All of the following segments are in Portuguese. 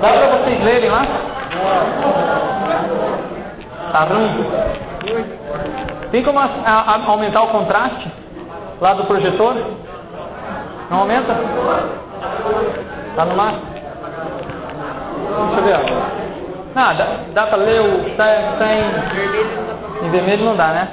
Dá para vocês lerem lá? Tá ruim? Tem como a, a, aumentar o contraste lá do projetor? Não aumenta? Tá no máximo? Deixa eu ver. Não, dá, dá para ler o. Tá, tá em, em vermelho não dá, né?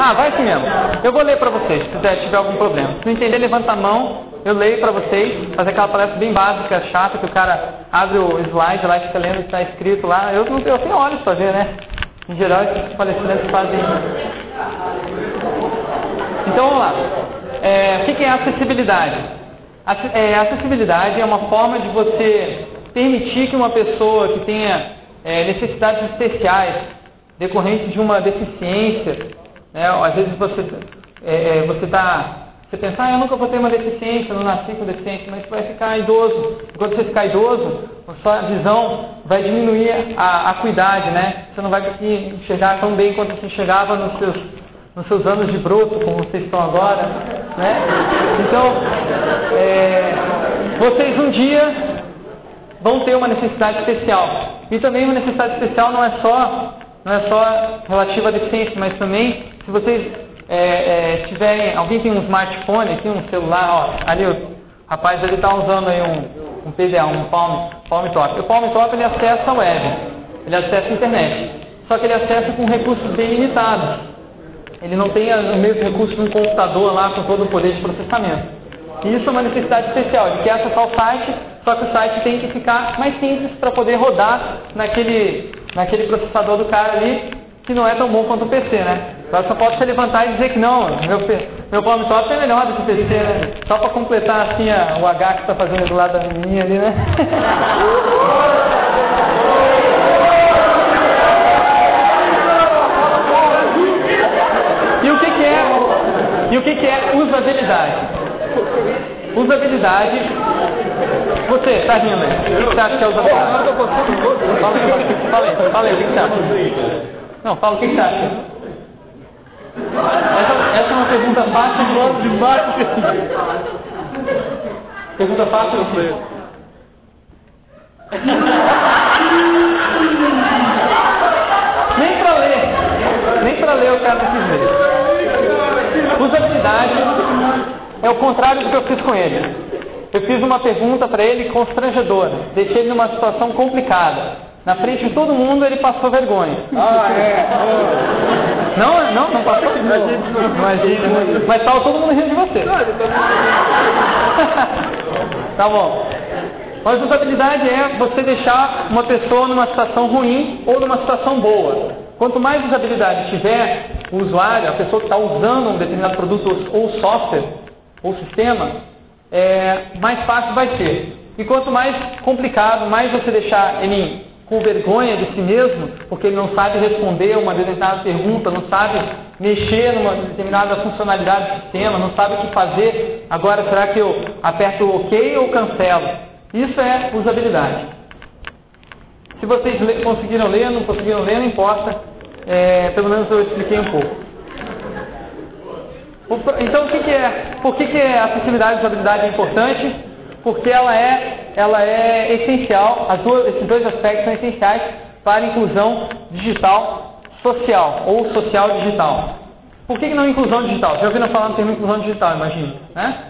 Ah, vai assim mesmo. Eu vou ler para vocês, se tiver algum problema. Se não entender, levanta a mão, eu leio para vocês, fazer aquela palestra bem básica, chata, que o cara abre o slide lá e fica lendo está escrito lá. Eu não eu tenho olhos para ver, né? Em geral, esses palestrantes fazem. Então vamos lá. É, o que é acessibilidade? É, acessibilidade é uma forma de você permitir que uma pessoa que tenha é, necessidades especiais decorrentes de uma deficiência, né? às vezes você é, é você está você pensa, ah, eu nunca vou ter uma deficiência, não nasci com deficiência, mas você vai ficar idoso. Quando você ficar idoso, a sua visão vai diminuir a acuidade, né? Você não vai conseguir enxergar tão bem quanto você enxergava nos seus, nos seus anos de broto, como vocês estão agora, né? Então, é, vocês um dia vão ter uma necessidade especial. E também uma necessidade especial não é só, não é só relativa à deficiência, mas também se vocês é, é, alguém tem um smartphone aqui, um celular, ó, ali o rapaz ele está usando aí um, um PDA, um Palm, Palm Top. O Palm Top ele acessa a web, ele acessa a internet, só que ele acessa com recursos bem limitados. Ele não tem o mesmo recurso de um computador lá com todo o poder de processamento. E isso é uma necessidade especial. Ele quer acessar o site, só que o site tem que ficar mais simples para poder rodar naquele, naquele processador do cara ali, que não é tão bom quanto o PC, né? Agora só pode se levantar e dizer que não, meu, meu palm top é melhor do que o PC, né? Só para completar assim a, o H que está fazendo do lado da menininha ali, né? e o que, que é? E o que, que é usabilidade? Usabilidade. Você, está rindo aí. O que você acha que é usabilidade? Fala aí, fala aí, fala aí, o que você acha? Não, fala o que você acha. Essa, essa é uma pergunta fácil de baixo. Pergunta fácil você. Nem para ler. Nem para ler o cara quis ler. Usabilidade é o contrário do que eu fiz com ele. Eu fiz uma pergunta para ele constrangedora. Deixei ele numa situação complicada. Na frente de todo mundo ele passou vergonha. Ah, é? Não, não, não passou? Imagina. Mas estava todo mundo rindo de você. tá bom. Mas usabilidade é você deixar uma pessoa numa situação ruim ou numa situação boa. Quanto mais usabilidade tiver o usuário, a pessoa que está usando um determinado produto ou software ou sistema, é, mais fácil vai ser. E quanto mais complicado, mais você deixar ele com vergonha de si mesmo, porque ele não sabe responder uma determinada pergunta, não sabe mexer numa determinada funcionalidade do sistema, não sabe o que fazer. Agora, será que eu aperto OK ou cancelo? Isso é usabilidade. Se vocês conseguiram ler, não conseguiram ler, não importa. É, pelo menos eu expliquei um pouco. Então, o que, que é? Por que, que a acessibilidade e usabilidade é importante? Porque ela é, ela é essencial, duas, esses dois aspectos são essenciais para a inclusão digital social ou social digital. Por que, que não inclusão digital? Já ouviram falar no termo inclusão digital, imagino, né?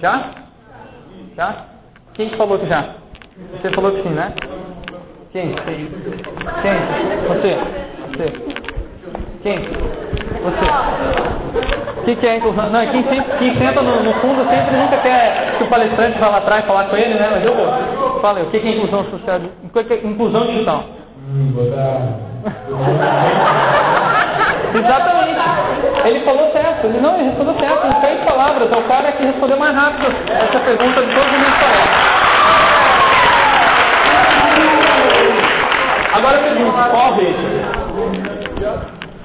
Já? Já? Quem que falou que já? Você falou que sim, né? Quem? Quem? Você? Você? Quem? Você? que, que é inclusão? Não, quem, sempre, quem senta no, no, fundo sempre nunca quer que o palestrante vá lá atrás falar com ele, né? Mas eu vou. Fala aí, o que, que é inclusão social? Inclusão digital. Exatamente. Ele falou certo. Ele não, ele respondeu certo, em seis palavras. É o cara que respondeu mais rápido essa pergunta de todos os meus. Agora eu pergunto, qual rede?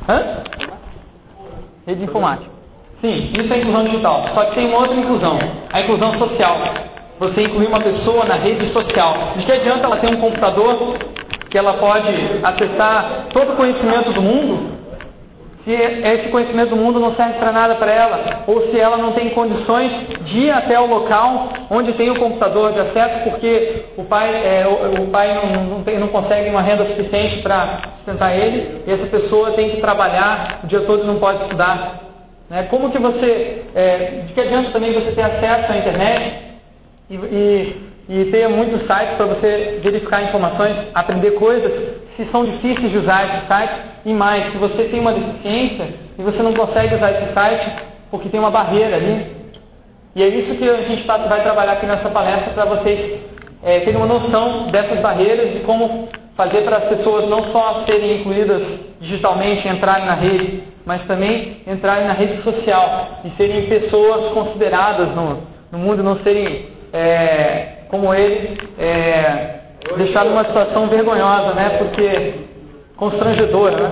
Hã? Rede informática. Sim, isso é inclusão digital. Só que tem uma outra inclusão, a inclusão social. Você incluir uma pessoa na rede social. De que adianta ela ter um computador que ela pode acessar todo o conhecimento do mundo se esse conhecimento do mundo não serve para nada para ela, ou se ela não tem condições de ir até o local onde tem o computador de acesso, porque o pai, é, o, o, pai não, não, tem, não consegue uma renda suficiente para sustentar ele, e essa pessoa tem que trabalhar o dia todo e não pode estudar. Né? Como que você, é, de que adianta também você ter acesso à internet e, e, e ter muitos sites para você verificar informações, aprender coisas, se são difíceis de usar esses sites, e mais, se você tem uma deficiência e você não consegue usar esse site porque tem uma barreira ali. E é isso que a gente tá, vai trabalhar aqui nessa palestra para vocês é, terem uma noção dessas barreiras e como fazer para as pessoas não só serem incluídas digitalmente, entrarem na rede, mas também entrarem na rede social e serem pessoas consideradas no, no mundo, não serem é, como ele, é, deixado numa situação vergonhosa, né? Porque constrangedora, né?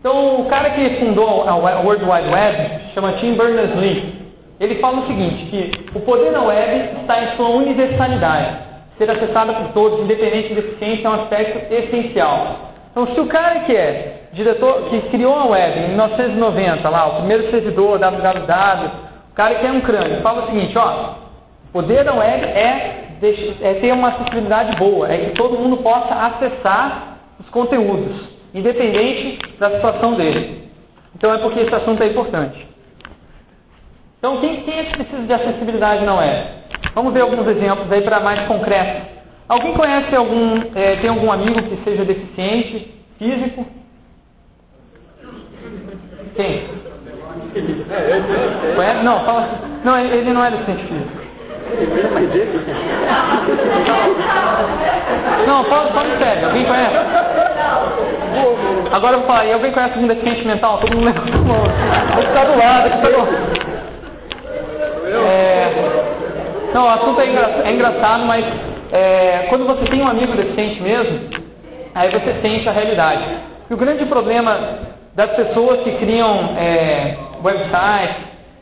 Então, o cara que fundou a World Wide Web chama Tim Berners-Lee. Ele fala o seguinte, que o poder da web está em sua universalidade. Ser acessada por todos, independente de deficiência, é um aspecto essencial. Então, se o cara que é diretor, que criou a web em 1990, lá, o primeiro servidor, www, o cara que é um crânio, fala o seguinte, ó, o poder da web é é ter uma acessibilidade boa, é que todo mundo possa acessar os conteúdos, independente da situação dele. Então é porque esse assunto é importante. Então quem, quem é que precisa de acessibilidade não é? Vamos ver alguns exemplos aí para mais concreto. Alguém conhece algum, é, tem algum amigo que seja deficiente físico? Quem? Conhece? Não, fala assim. Não, ele não é deficiente físico. Não, fala, fala sério, alguém conhece? Agora eu vou falar, e alguém conhece algum deficiente mental? Todo mundo levanta a mão. Vou ficar do lado, aqui tá é, Não, o assunto é, engra, é engraçado, mas é, quando você tem um amigo deficiente mesmo, aí você sente a realidade. E o grande problema das pessoas que criam é, websites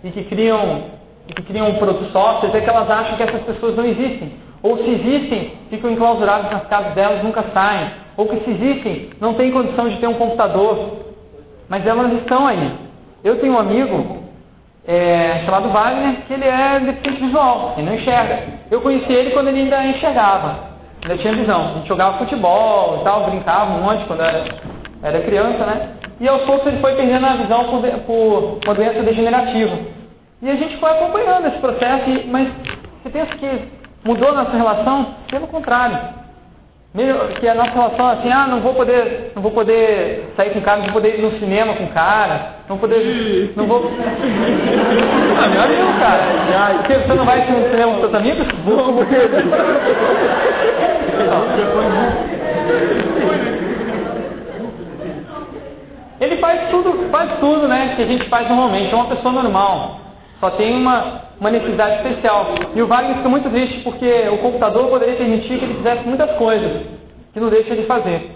e que criam e que criam produtos softwares é que elas acham que essas pessoas não existem. Ou se existem, ficam enclausuradas nas casas delas nunca saem. Ou que se existem, não têm condição de ter um computador. Mas elas estão aí. Eu tenho um amigo é, chamado Wagner, que ele é deficiente visual, ele não enxerga. Eu conheci ele quando ele ainda enxergava, ainda tinha visão. A gente jogava futebol e tal, brincava um monte quando era, era criança, né? E aos poucos ele foi perdendo a visão por, por uma doença degenerativa. E a gente foi acompanhando esse processo, mas você pensa que mudou a nossa relação? Pelo contrário. Mesmo que a nossa relação assim, ah, não vou poder, não vou poder sair com o cara, não vou poder ir no cinema com o cara, não vou poder. Não vou. ah, meu amigo, cara. Porque você não vai no cinema com seus amigos? Vou. Ele faz tudo, faz tudo, né, que a gente faz normalmente, é uma pessoa normal. Só tem uma, uma necessidade especial. E o Wagner fica muito triste porque o computador poderia permitir que ele fizesse muitas coisas que não deixa ele fazer.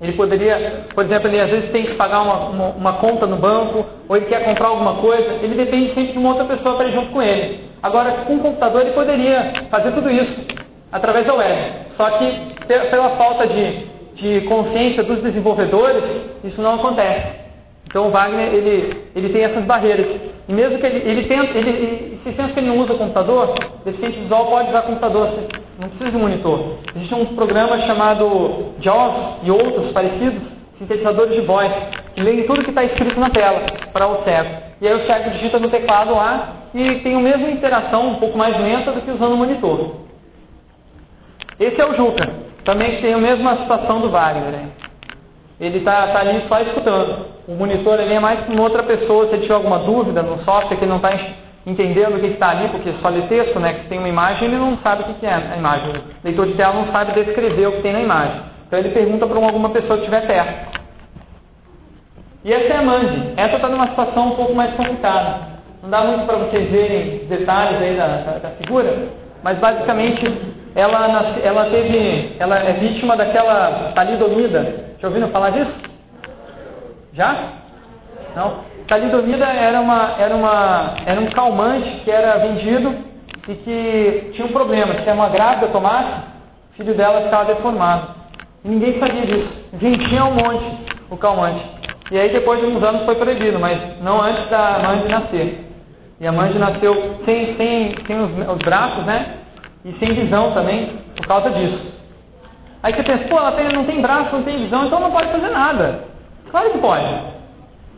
Ele poderia, por exemplo, ele às vezes tem que pagar uma, uma, uma, conta no banco, ou ele quer comprar alguma coisa, ele depende sempre de uma outra pessoa para ir junto com ele. Agora, com o computador, ele poderia fazer tudo isso através da web. Só que, pela falta de, de consciência dos desenvolvedores, isso não acontece. Então o Wagner ele, ele tem essas barreiras. E mesmo que ele, ele, ele, ele se pensa que ele não usa computador, deficiente visual pode usar computador, não precisa de monitor. Existe um programa chamado JAWS e outros parecidos, sintetizadores de voz, que leem tudo que está escrito na tela para o cego. E aí o cego digita no teclado lá e tem a mesma interação, um pouco mais lenta do que usando o monitor. Esse é o Juca, também tem a mesma situação do Wagner. Né? ele está tá ali só escutando. O monitor ele é mais para outra pessoa, se ele tiver alguma dúvida no software que ele não está entendendo o que está ali, porque só lê texto, né, que tem uma imagem, ele não sabe o que é a imagem. O leitor de tela não sabe descrever o que tem na imagem. Então ele pergunta para alguma pessoa que estiver perto. E essa é a Mandy. Essa está numa situação um pouco mais complicada. Não dá muito para vocês verem detalhes aí da, da, da figura, mas basicamente ela, ela teve, ela é vítima daquela talidomida. Já ouviram falar disso? Já? Não? Talidomida era uma, era uma, era um calmante que era vendido e que tinha um problema. Se uma grávida tomasse, o filho dela ficava deformado. E ninguém sabia disso. Vendia um monte o calmante. E aí depois de uns anos foi proibido, mas não antes da Mandy nascer. E a Mandy nasceu sem, sem, sem os, os braços, né? E sem visão também, por causa disso. Aí você pensa, pô, ela tem, não tem braço, não tem visão, então não pode fazer nada. Claro que pode.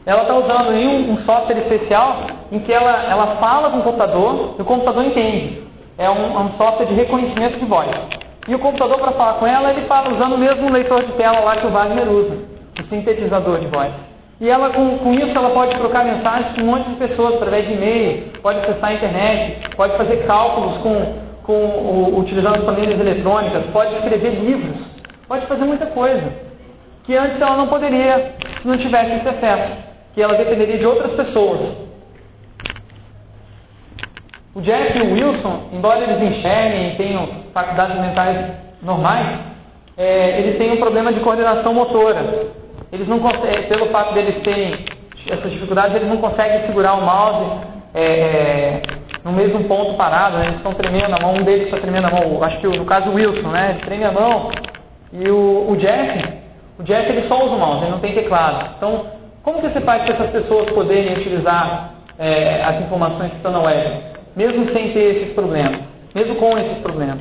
Ela está usando um, um, software especial em que ela, ela fala com o computador e o computador entende. É um, um software de reconhecimento de voz. E o computador, para falar com ela, ele fala usando o mesmo leitor de tela lá que o Wagner usa, o sintetizador de voz. E ela, com, com isso, ela pode trocar mensagens com um monte de pessoas através de e-mail, pode acessar a internet, pode fazer cálculos com, com o, utilizando as planilhas eletrônicas, pode escrever livros, pode fazer muita coisa. Que antes ela não poderia se não tivesse esse acesso, que ela dependeria de outras pessoas. O Jack e o Wilson, embora eles enxerguem e tenham faculdades mentais normais, é, eles têm um problema de coordenação motora. Eles não conseguem, pelo fato deles terem essas dificuldades, eles não conseguem segurar o mouse é, é, no mesmo ponto parado, né? eles estão tremendo a mão, um deles está tremendo a mão, acho que no caso o Wilson, né? ele treme a mão, e o, o Jeff, o Jeff ele só usa o mouse, ele não tem teclado. Então, como que você faz para essas pessoas poderem utilizar é, as informações que estão na web? mesmo sem ter esses problemas, mesmo com esses problemas.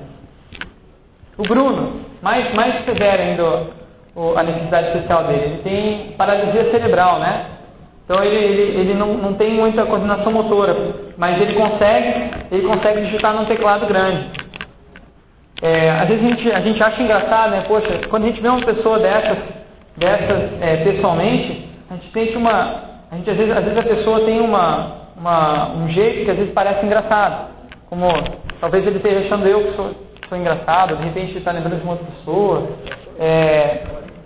O Bruno, mais, mais severo ainda o, a necessidade especial dele, ele tem paralisia cerebral, né? Então ele, ele, ele não, não tem muita coordenação motora, mas ele consegue, ele consegue digitar num teclado grande. É, às vezes a gente, a gente acha engraçado, né? Poxa, quando a gente vê uma pessoa dessas, dessas é, pessoalmente, a gente tem uma. A gente, às, vezes, às vezes a pessoa tem uma, uma, um jeito que às vezes parece engraçado. Como talvez ele esteja achando eu que sou, sou engraçado, de repente ele está lembrando de uma outra pessoa. É,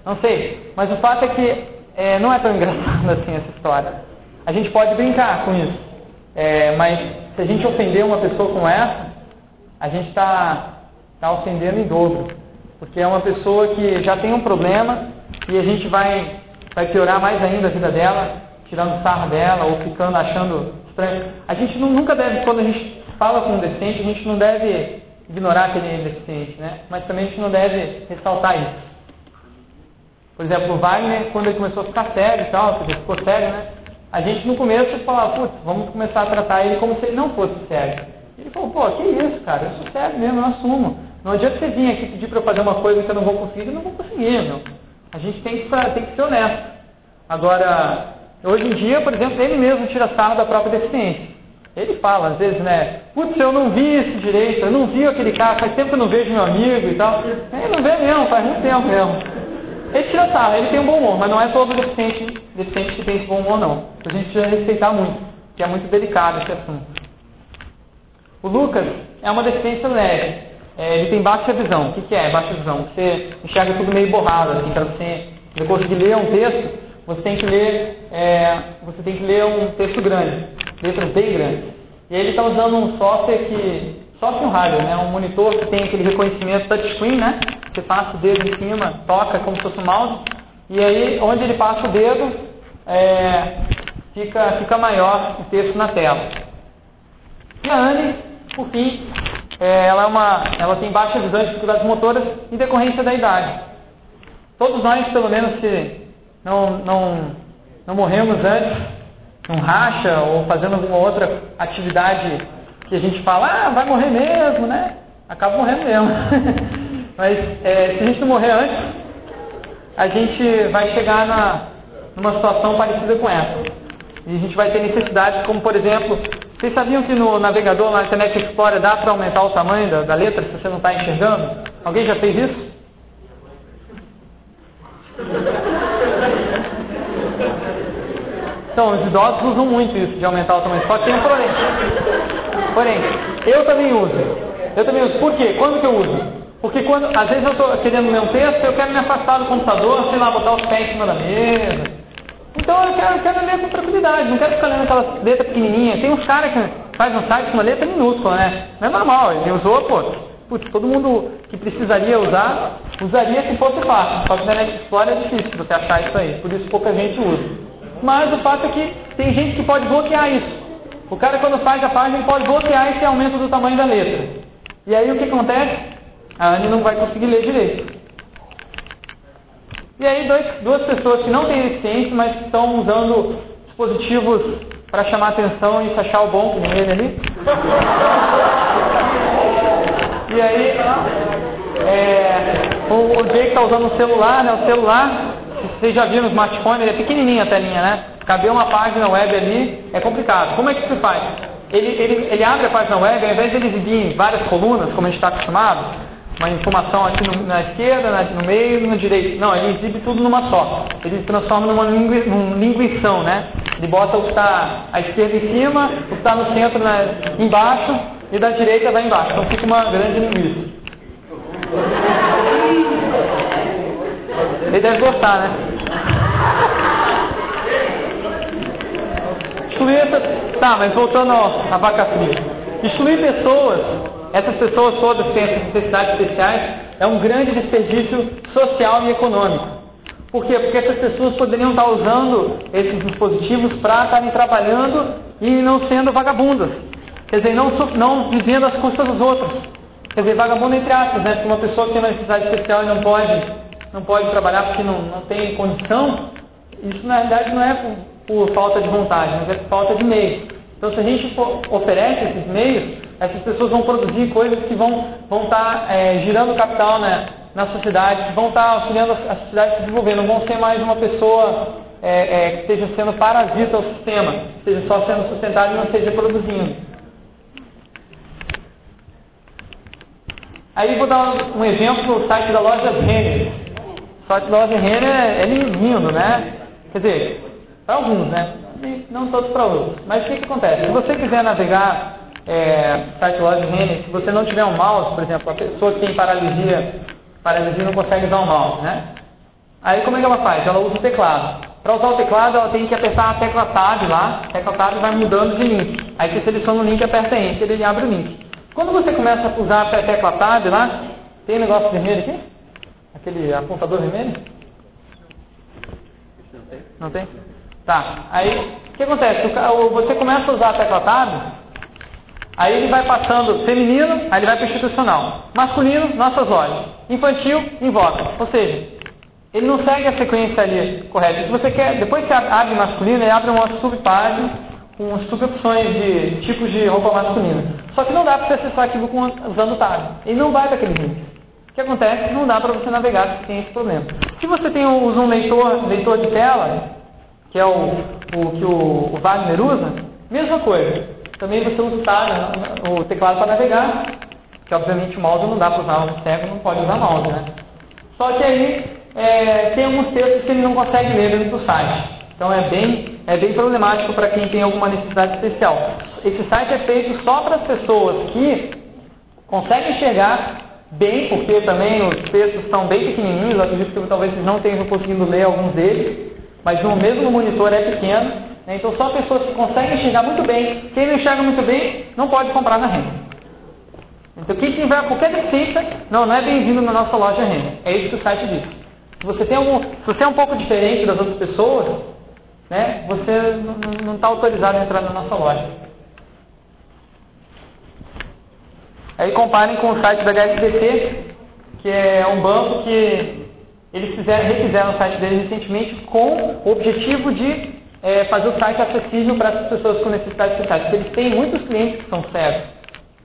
não sei. Mas o fato é que é, não é tão engraçado assim essa história. A gente pode brincar com isso. É, mas se a gente ofender uma pessoa como essa, a gente está tá ofendendo em dobro. Porque é uma pessoa que já tem um problema e a gente vai, vai piorar mais ainda a vida dela tirando sarro dela ou ficando achando estranho. A gente não, nunca deve, quando a gente fala com um deficiente, a gente não deve ignorar aquele deficiente, né? Mas também a gente não deve ressaltar isso. Por exemplo, o Wagner, quando ele começou a ficar sério e tal, ele ficou sério, né? A gente no começo falava, putz, vamos começar a tratar ele como se ele não fosse sério. Ele falou, pô, que isso, cara, eu sou sério mesmo, eu assumo. Não adianta você vir aqui pedir para eu fazer uma coisa que eu não vou conseguir, eu não vou conseguir, meu. A gente tem que, tem que ser honesto. Agora, Hoje em dia, por exemplo, ele mesmo tira sarro da própria deficiência. Ele fala, às vezes, né? Putz, eu não vi esse direito, eu não vi aquele cara, faz tempo que eu não vejo meu amigo e tal. Ele não vê mesmo, faz muito tempo mesmo. Ele tira sarro, ele tem um bom humor, mas não é todo deficiente, deficiente que tem esse bom humor, não. A gente precisa respeitar muito, que é muito delicado esse assunto. O Lucas é uma deficiência leve. É, ele tem baixa visão. O que, que é baixa visão? Você enxerga tudo meio borrado, assim, para você, você conseguir ler um texto, você tem que ler, é, você tem que ler um texto grande, letras bem grandes. E aí ele está usando um software que, software um rádio, né, um monitor que tem aquele reconhecimento touchscreen, né? Você passa o dedo em cima, toca como se fosse um mouse, e aí onde ele passa o dedo, é, fica, fica maior o texto na tela. E a Anne, por fim, é, ela, é uma, ela tem baixa visão e dificuldades motoras em decorrência da idade. Todos nós, pelo menos, se não, não, não morremos antes, não racha ou fazendo alguma outra atividade que a gente fala, ah, vai morrer mesmo, né? Acaba morrendo mesmo. Mas é, se a gente não morrer antes, a gente vai chegar na, numa situação parecida com essa. E a gente vai ter necessidades, como por exemplo, vocês sabiam que no navegador, na Internet Explorer, dá para aumentar o tamanho da, da letra se você não está enxergando? Alguém já fez isso? Então, os idosos usam muito isso de aumentar o tamanho. Só que tem um porém. Porém, eu também uso. Eu também uso. Por quê? Quando que eu uso? Porque quando, às vezes eu estou querendo ler um texto, eu quero me afastar do computador, sei lá, botar os pés em cima da mesa. Então eu quero, eu quero ler com tranquilidade, não quero ficar lendo aquela letra pequenininha. Tem uns caras que faz um site com uma letra minúscula, né? Não é normal, ele usou, pô, putz, todo mundo que precisaria usar, usaria se fosse fácil. Só que na Net Explorer é difícil você achar isso aí, por isso pouca gente usa. Mas o fato é que tem gente que pode bloquear isso. O cara, quando faz a página, pode bloquear esse aumento do tamanho da letra. E aí o que acontece? A Anne não vai conseguir ler direito. E aí dois, duas pessoas que não têm deficiência, mas que estão usando dispositivos para chamar atenção e se achar o bom, nem ele ali. E aí, é, o, o Jake está usando o celular, né? O celular, vocês já viram no smartphone, ele é pequenininho a telinha, né? Caber uma página web ali é complicado. Como é que se faz? Ele, ele, ele abre a página web, ao invés de ele exibir várias colunas, como a gente está acostumado, uma informação aqui no, na esquerda, na, no meio e no direito. Não, ele exibe tudo numa só. Ele transforma numa lingui, num linguição, né? Ele bota o que está à esquerda em cima, o que está no centro na, embaixo e da direita vai embaixo. Então fica uma grande linguiça. Ele deve gostar, né? Excluir. Tá, mas voltando à vaca fria. Excluir pessoas, essas pessoas todas têm essas necessidades especiais, é um grande desperdício social e econômico. Por quê? Porque essas pessoas poderiam estar usando esses dispositivos para estarem trabalhando e não sendo vagabundas. Quer dizer, não, não vivendo às custas dos outros. Quer dizer, vagabundo entre aspas, né? Se uma pessoa que tem uma necessidade especial e não pode, não pode trabalhar porque não, não tem condição, isso na realidade não é por, por falta de vontade, mas é por falta de meio. Então, se a gente oferece esses meios, essas pessoas vão produzir coisas que vão, vão estar tá, é, girando capital né, na sociedade, vão estar tá auxiliando a sociedade se desenvolver, não vão ser mais uma pessoa é, é, que esteja sendo parasita ao sistema, esteja só sendo sustentada e não esteja produzindo. Aí vou dar um exemplo do site da loja Renner. O site da loja Renner é, é lindo, né? Quer dizer, para alguns, né? Não todos para outros. Mas o que, que acontece? Se você quiser navegar é, site loja se você não tiver um mouse, por exemplo, a pessoa que tem paralisia, paralisia não consegue usar o mouse, né? Aí como é que ela faz? Ela usa o teclado. Para usar o teclado, ela tem que apertar a tecla Tab lá, a tecla Tab vai mudando de link. Aí você seleciona o link, aperta Enter, ele abre o link. Quando você começa a usar a tecla Tab lá, tem um negócio vermelho aqui? Aquele apontador vermelho? Não tem? Tá. Aí, o que acontece? Você começa a usar a tecla Tab, aí ele vai passando feminino, aí ele vai para institucional. Masculino, nossas lojas. Infantil, invoca. Ou seja, ele não segue a sequência ali correta. Se você quer, depois que abre masculino, ele abre uma subpágina com subopções de tipos de roupa masculina. Só que não dá para você acessar aquilo com, usando o tab. Ele não vai para aquele link. O que acontece? Não dá para você navegar se tem esse problema. Se você tem, usa um leitor, leitor de tela, que é o, o que o, o, Wagner usa, mesma coisa. Também você usa o, tab, o teclado para navegar, que obviamente o mouse não dá para usar, o cego não pode usar mouse, né? Só que aí é, tem alguns textos que ele não consegue ler dentro do site. Então é bem é bem problemático para quem tem alguma necessidade especial. Esse site é feito só para as pessoas que conseguem enxergar bem, porque também os textos são bem pequenininhos, acredito que talvez vocês não estejam conseguindo ler alguns deles, mas no mesmo monitor é pequeno, né? Então só pessoas que conseguem enxergar muito bem. Quem não enxerga muito bem não pode comprar na renda. Então quem tiver qualquer deficiência, não, não é bem-vindo na nossa loja renda. É isso que o site diz. Se você, tem algum, se você é um pouco diferente das outras pessoas, né, você não está autorizado a entrar na nossa loja. Aí comparem com o site da HSBC, que é um banco que eles fizeram, refizeram o site deles recentemente com o objetivo de é, fazer o site acessível para as pessoas com necessidades especiais. Eles têm muitos clientes que são cegos,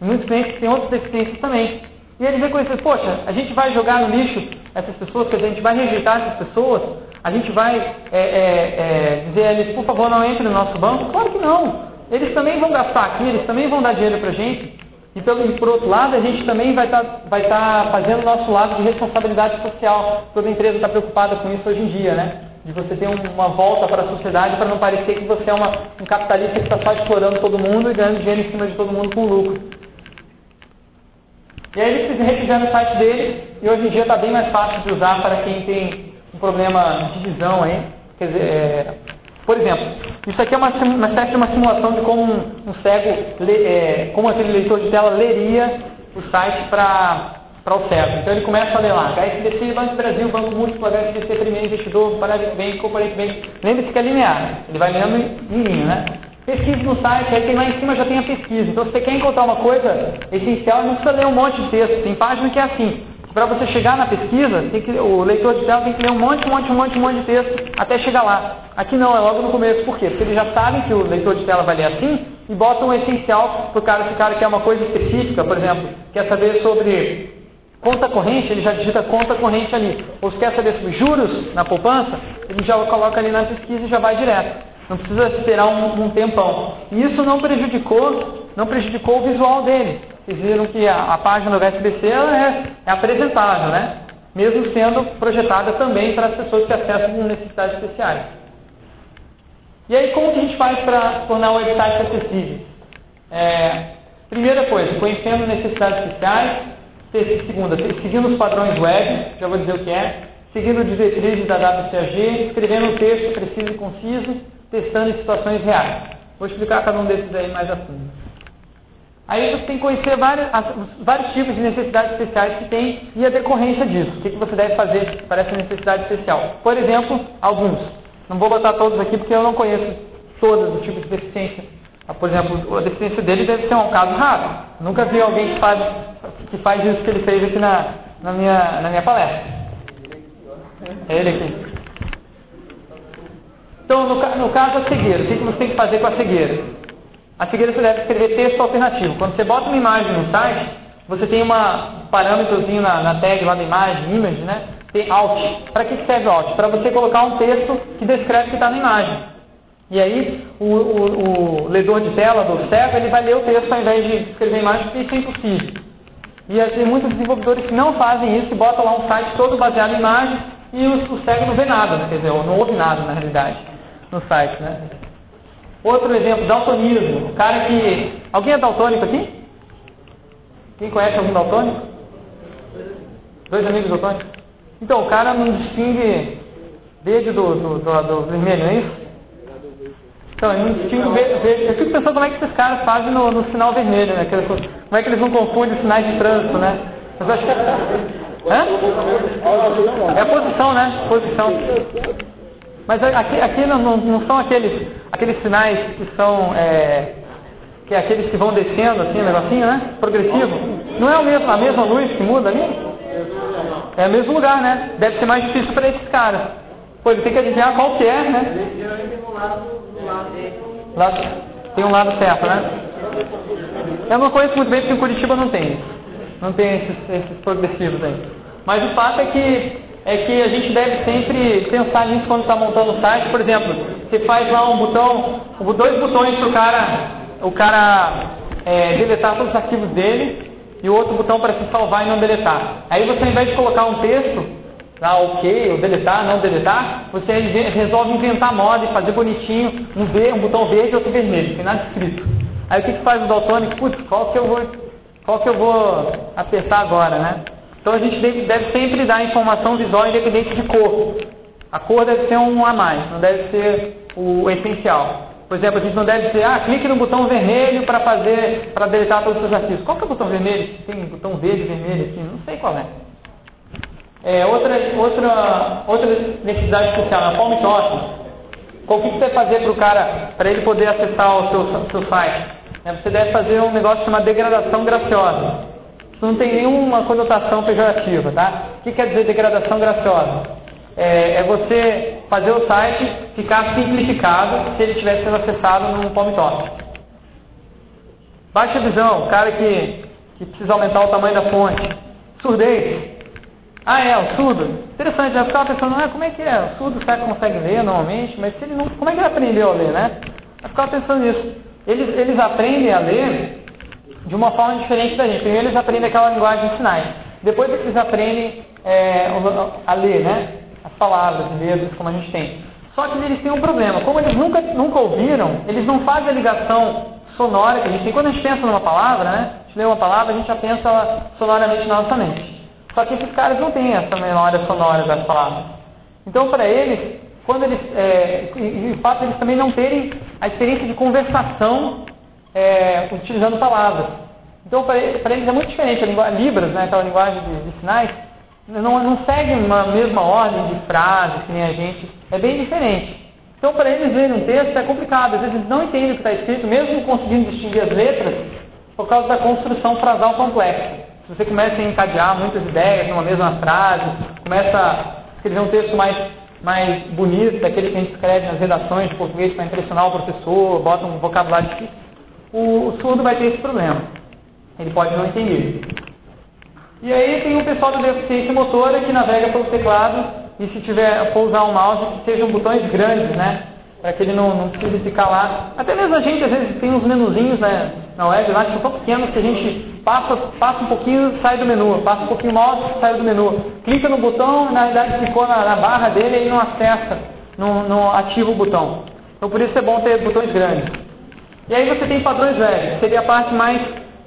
muitos clientes que têm outras deficiências também. E eles reconheceram, poxa, a gente vai jogar no lixo essas pessoas, quer dizer, a gente vai rejeitar essas pessoas, a gente vai é, é, é, dizer a eles, por favor, não entre no nosso banco? Claro que não. Eles também vão gastar aqui, eles também vão dar dinheiro para a gente. E pelo, por outro lado, a gente também vai estar tá, vai tá fazendo o nosso lado de responsabilidade social. Toda empresa está preocupada com isso hoje em dia, né? De você ter um, uma volta para a sociedade para não parecer que você é uma, um capitalista que está só explorando todo mundo e ganhando dinheiro em cima de todo mundo com lucro. E aí eles refizeram o site dele e hoje em dia está bem mais fácil de usar para quem tem um problema de visão aí. Quer dizer, é, por exemplo, isso aqui é uma, uma espécie de uma simulação de como um, um cego, é, como aquele leitor de tela leria o site para para o cego. Então ele começa a ler lá, HSBC, Banco Brasil, Banco Múltiplo, HSBC, Primeiro Investidor, Paradic Bank, Corporate Bank. Lembre-se que é linear, ele vai lendo em linha, né? Pesquise no site, aí tem lá em cima já tem a pesquisa. Então, se você quer encontrar uma coisa essencial, não precisa ler um monte de texto. Tem página que é assim. para você chegar na pesquisa, que, o leitor de tela tem que ler um monte, um monte, um monte, um monte de texto até chegar lá. Aqui não, é logo no começo. Por quê? Porque eles já sabem que o leitor de tela vai ler assim e botam um essencial para o cara, se o cara quer uma coisa específica, por exemplo, quer saber sobre conta corrente, ele já digita conta corrente ali. Ou se quer saber sobre juros na poupança, ele já coloca ali na pesquisa e já vai direto. Não precisa esperar um, um tempão. E isso não prejudicou, não prejudicou o visual dele. Vocês viram que a, a página do SBC é, é apresentável, né? Mesmo sendo projetada também para as pessoas que acessam com necessidades especiais. E aí, como que a gente faz para tornar o website acessível? É, primeira coisa, conhecendo necessidades especiais. Segunda, seguindo os padrões web, já vou dizer o que é. Seguindo diretrizes da WCAG, escrevendo um texto preciso e conciso, testando em situações reais. Vou explicar cada um desses aí mais a fundo. Aí você tem que conhecer vários, vários tipos de necessidades especiais que tem e a decorrência disso. O que, que você deve fazer para essa necessidade especial? Por exemplo, alguns. Não vou botar todos aqui porque eu não conheço todos os tipos de deficiência. Por exemplo, a deficiência dele deve ser um caso raro. Nunca vi alguém que faz, que faz isso que ele fez aqui na, na, minha, na minha palestra. É ele aqui. Então, no, no caso da cegueira, o que, você tem que fazer com a cegueira? A cegueira você deve escrever texto alternativo. Quando você bota uma imagem no site, você tem um parâmetrozinho na, na tag lá da imagem, image, né? Tem alt. Para que, serve alt? Para você colocar um texto que descreve o que está na imagem. E aí, o, o, o, ledor de tela do cego, ele vai ler o texto ao invés de escrever a imagem, porque isso é impossível. E tem muitos desenvolvedores que não fazem isso, botam lá um site todo baseado em imagem, e o, o cego não vê nada, né? quer dizer, não ouve nada na realidade no site, né? Outro exemplo, daltonismo. O cara que. Alguém é daltônico aqui? Quem conhece algum daltônico? Dois amigos daltônicos? Então, o cara não distingue verde do, do, do, do vermelho, é isso? Então, ele não distingue verde. Eu fico pensando como é que esses caras fazem no, no sinal vermelho, né? Como é que eles não confundem sinais de trânsito, né? Mas acho que. Hã? É a posição, né? Posição. Mas aqui, aqui não, não, não, são aqueles, aqueles sinais que são é, que é aqueles que vão descendo assim, um negocinho, né? Progressivo. Não é o mesmo, a mesma luz que muda ali? É o mesmo lugar, né? Deve ser mais difícil para esses caras. Pois tem que adivinhar qual que é, né? Lá, tem um lado certo, né? Eu não conheço muito bem porque em Curitiba não tem. Não tem esses, esses progressivos aí. Mas o fato é que é que a gente deve sempre pensar nisso quando está montando o site. Por exemplo, você faz lá um botão, dois botões para o cara, o cara é, deletar todos os arquivos dele e o outro botão para se salvar e não deletar. Aí você, ao invés de colocar um texto, lá ok, ou deletar, não deletar, você resolve inventar moda e fazer bonitinho um, v, um botão verde e outro vermelho, não tem nada escrito. Aí o que, que faz o Daltonic? Putz, qual que eu vou, qual que eu vou apertar agora, né? Então a gente deve, deve sempre dar informação visual independente de cor. A cor deve ser um a mais, não deve ser o essencial. Por exemplo, a gente não deve dizer, ah, clique no botão vermelho para fazer, para deletar todos os seus arquivos. Qual que é o botão vermelho? Tem um botão verde, vermelho, assim, não sei qual é. É outra, outra, outra necessidade especial, a palm top. O que você fazer para o cara, para ele poder acessar o seu, seu site? É, você deve fazer um negócio chamado degradação graciosa. Isso não tem nenhuma conotação pejorativa, tá? O que quer dizer degradação graciosa? É, é você fazer o site ficar simplificado se ele tivesse sendo acessado no Palm Top. Baixa visão, cara que, que precisa aumentar o tamanho da fonte. Surdez. Ah, é, o surdo. Interessante, eu ficava pensando, ah, como é que é? O surdo que consegue ler normalmente? Mas se ele não, como é que ele aprendeu a ler, né? Eu ficava pensando nisso. Eles, eles aprendem a ler de uma forma diferente da gente. Primeiro eles aprendem aquela linguagem de sinais. Depois eles aprendem é, a ler, né? As palavras, letras, como a gente tem. Só que eles têm um problema. Como eles nunca, nunca ouviram, eles não fazem a ligação sonora que a gente tem. Quando a gente pensa numa palavra, né? A gente lê uma palavra, a gente já pensa sonoramente na nossa mente. Só que esses caras não têm essa memória sonora das palavras. Então, para eles, quando eles, é, e, e o fato de eles também não terem a experiência de conversação é, utilizando palavras. Então, para eles é muito diferente. A linguagem, Libras, né, aquela linguagem de, de sinais, não, não, segue uma mesma ordem de frases que nem a gente. É bem diferente. Então, para eles lerem um texto é complicado. Às vezes eles não entendem o que está escrito, mesmo conseguindo distinguir as letras, por causa da construção frasal complexa. Se você começa a encadear muitas ideias numa mesma frase, começa a escrever um texto mais, mais bonito, daquele que a gente escreve nas redações de português para impressionar o professor, bota um vocabulário difícil, o, o surdo vai ter esse problema. Ele pode não entender. E aí tem o pessoal da deficiência motora que navega pelo teclado e se tiver for usar um mouse que sejam botões grandes, né? Para que ele não, não precise ficar lá. Até mesmo a gente às vezes tem uns menuzinhos né, na web lá que são tão pequenos que a gente passa, passa um pouquinho sai do menu, passa um pouquinho mouse sai do menu. Clica no botão, na verdade ficou na, na barra dele e não acessa, não, não ativa o botão. Então por isso é bom ter botões grandes. E aí você tem padrões velhos, seria a parte mais,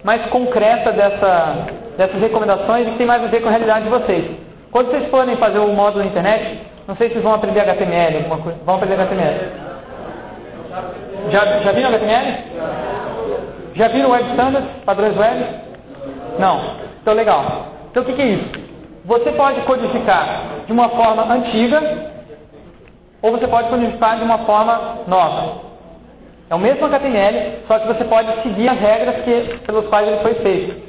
mais concreta dessa, dessas recomendações e que tem mais a ver com a realidade de vocês. Quando vocês forem fazer o módulo na internet, não sei se vocês vão aprender HTML, alguma coisa. Vão aprender HTML? Já, já viram HTML? Já viram Web Standards, padrões web? Não. Então, legal. Então, o que, que é isso? Você pode codificar de uma forma antiga ou você pode codificar de uma forma nova. É o mesmo HTML, só que você pode seguir as regras que, pelas quais ele foi feito.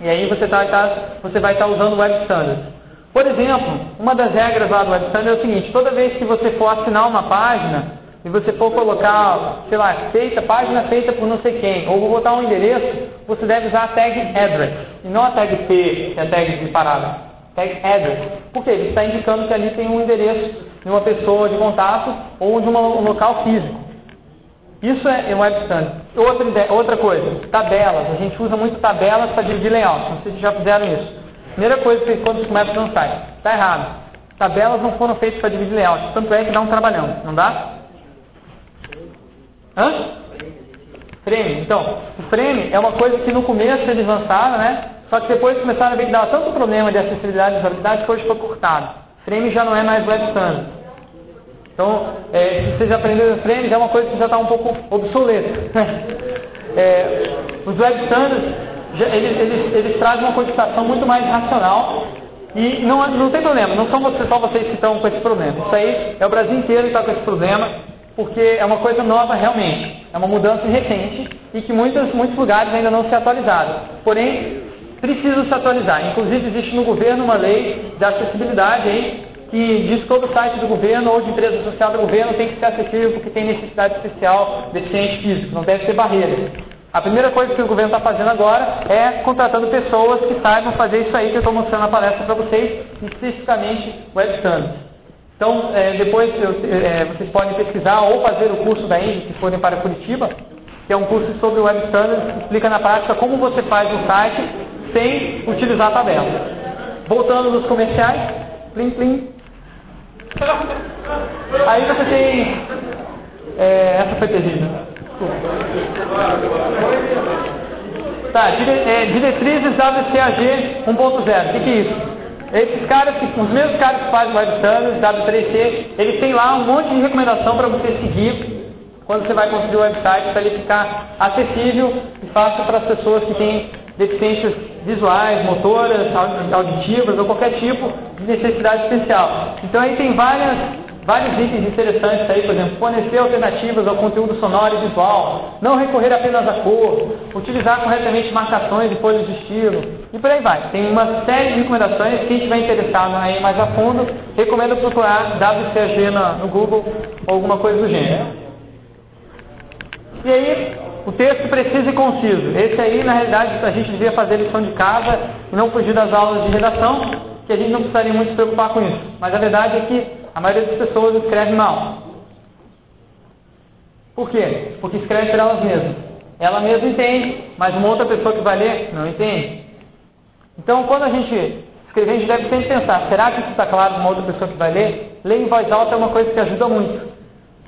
E aí você, tá, tá, você vai estar tá usando o Web Standards. Por exemplo, uma das regras lá do Web Standards é o seguinte, toda vez que você for assinar uma página, e você for colocar, sei lá, feita, página feita por não sei quem, ou vou botar um endereço, você deve usar a tag address, e não a tag P, que é a tag de parada. Tag address. Por quê? Ele está indicando que ali tem um endereço de uma pessoa de contato ou de um local físico. Isso é web standard. Outra, outra coisa, tabelas. A gente usa muito tabelas para dividir layout. Não sei se já fizeram isso. Primeira coisa que quando você começa no site, está errado. Tabelas não foram feitas para dividir layout. Tanto é que dá um trabalhão, não dá? Hã? Frame. Então, o frame é uma coisa que no começo eles lançaram, né? Só que depois começaram a ver que dava tanto problema de acessibilidade e usabilidade que hoje foi cortado. Frame já não é mais web standard. Então, é, se vocês aprenderam frame, já é uma coisa que já está um pouco obsoleta. é, os web standards, eles, eles, eles trazem uma codificação muito mais racional e não, não tem problema, não são só vocês que estão com esse problema. Isso aí é o Brasil inteiro que está com esse problema, porque é uma coisa nova realmente. É uma mudança recente e que muitos, muitos lugares ainda não se atualizaram. Porém, precisam se atualizar. Inclusive, existe no governo uma lei de acessibilidade aí, que diz que todo site do governo ou de empresa social do governo tem que ser acessível porque tem necessidade especial, deficiente físico, não deve ter barreira. A primeira coisa que o governo está fazendo agora é contratando pessoas que saibam fazer isso aí que eu estou mostrando na palestra para vocês, especificamente web standards. Então, é, depois eu, é, vocês podem pesquisar ou fazer o curso da Indy, se forem para Curitiba, que é um curso sobre web standards que explica na prática como você faz um site sem utilizar a tabela. Voltando nos comerciais, plim plim, Aí você tem. É, essa foi terrível. Tá, dire, é, diretrizes WCAG 1.0. O que, que é isso? Esses caras, os mesmos caras que fazem Web Standards, W3C, eles têm lá um monte de recomendação para você seguir quando você vai construir o website para ele ficar acessível e fácil para as pessoas que têm deficiências visuais, motoras, auditivas ou qualquer tipo de necessidade especial. Então aí tem várias, vários itens interessantes aí, por exemplo, fornecer alternativas ao conteúdo sonoro e visual, não recorrer apenas à cor, utilizar corretamente marcações e folhas de estilo, e por aí vai. Tem uma série de recomendações, quem estiver interessado aí mais a fundo, recomendo procurar WCAG no Google ou alguma coisa do gênero. E aí, o texto preciso e conciso. Esse aí, na realidade, a gente devia fazer lição de casa e não fugir das aulas de redação, que a gente não precisaria muito se preocupar com isso. Mas a verdade é que a maioria das pessoas escreve mal. Por quê? Porque escreve para elas mesmas. Ela mesma entende, mas uma outra pessoa que vai ler não entende. Então, quando a gente escrever, a gente deve sempre pensar: será que isso está claro para uma outra pessoa que vai ler? Ler em voz alta é uma coisa que ajuda muito.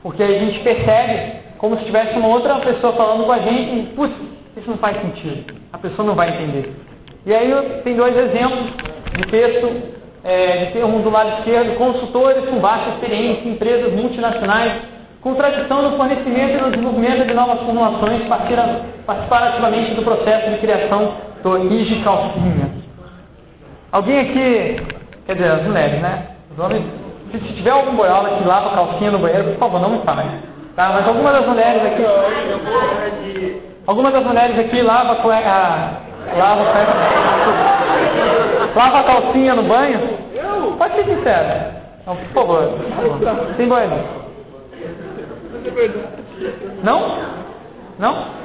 Porque a gente percebe como se tivesse uma outra pessoa falando com a gente e, putz, isso não faz sentido. A pessoa não vai entender. E aí tem dois exemplos de texto, é, de termo do lado esquerdo, consultores com baixa experiência, empresas multinacionais, com tradição no fornecimento e no desenvolvimento de novas formulações, participar ativamente do processo de criação do Ige Calcinha. Alguém aqui, quer dizer, as mulheres, né? Os homens, se tiver algum boiola que lava calcinha no banheiro, por favor, não me fale. Tá, mas algumas das mulheres aqui. Algumas das mulheres aqui lava cueca. Lava cueca. Lava a calcinha no banho? Pode ser sincero. Não, por favor. Sem banho. Não? Não?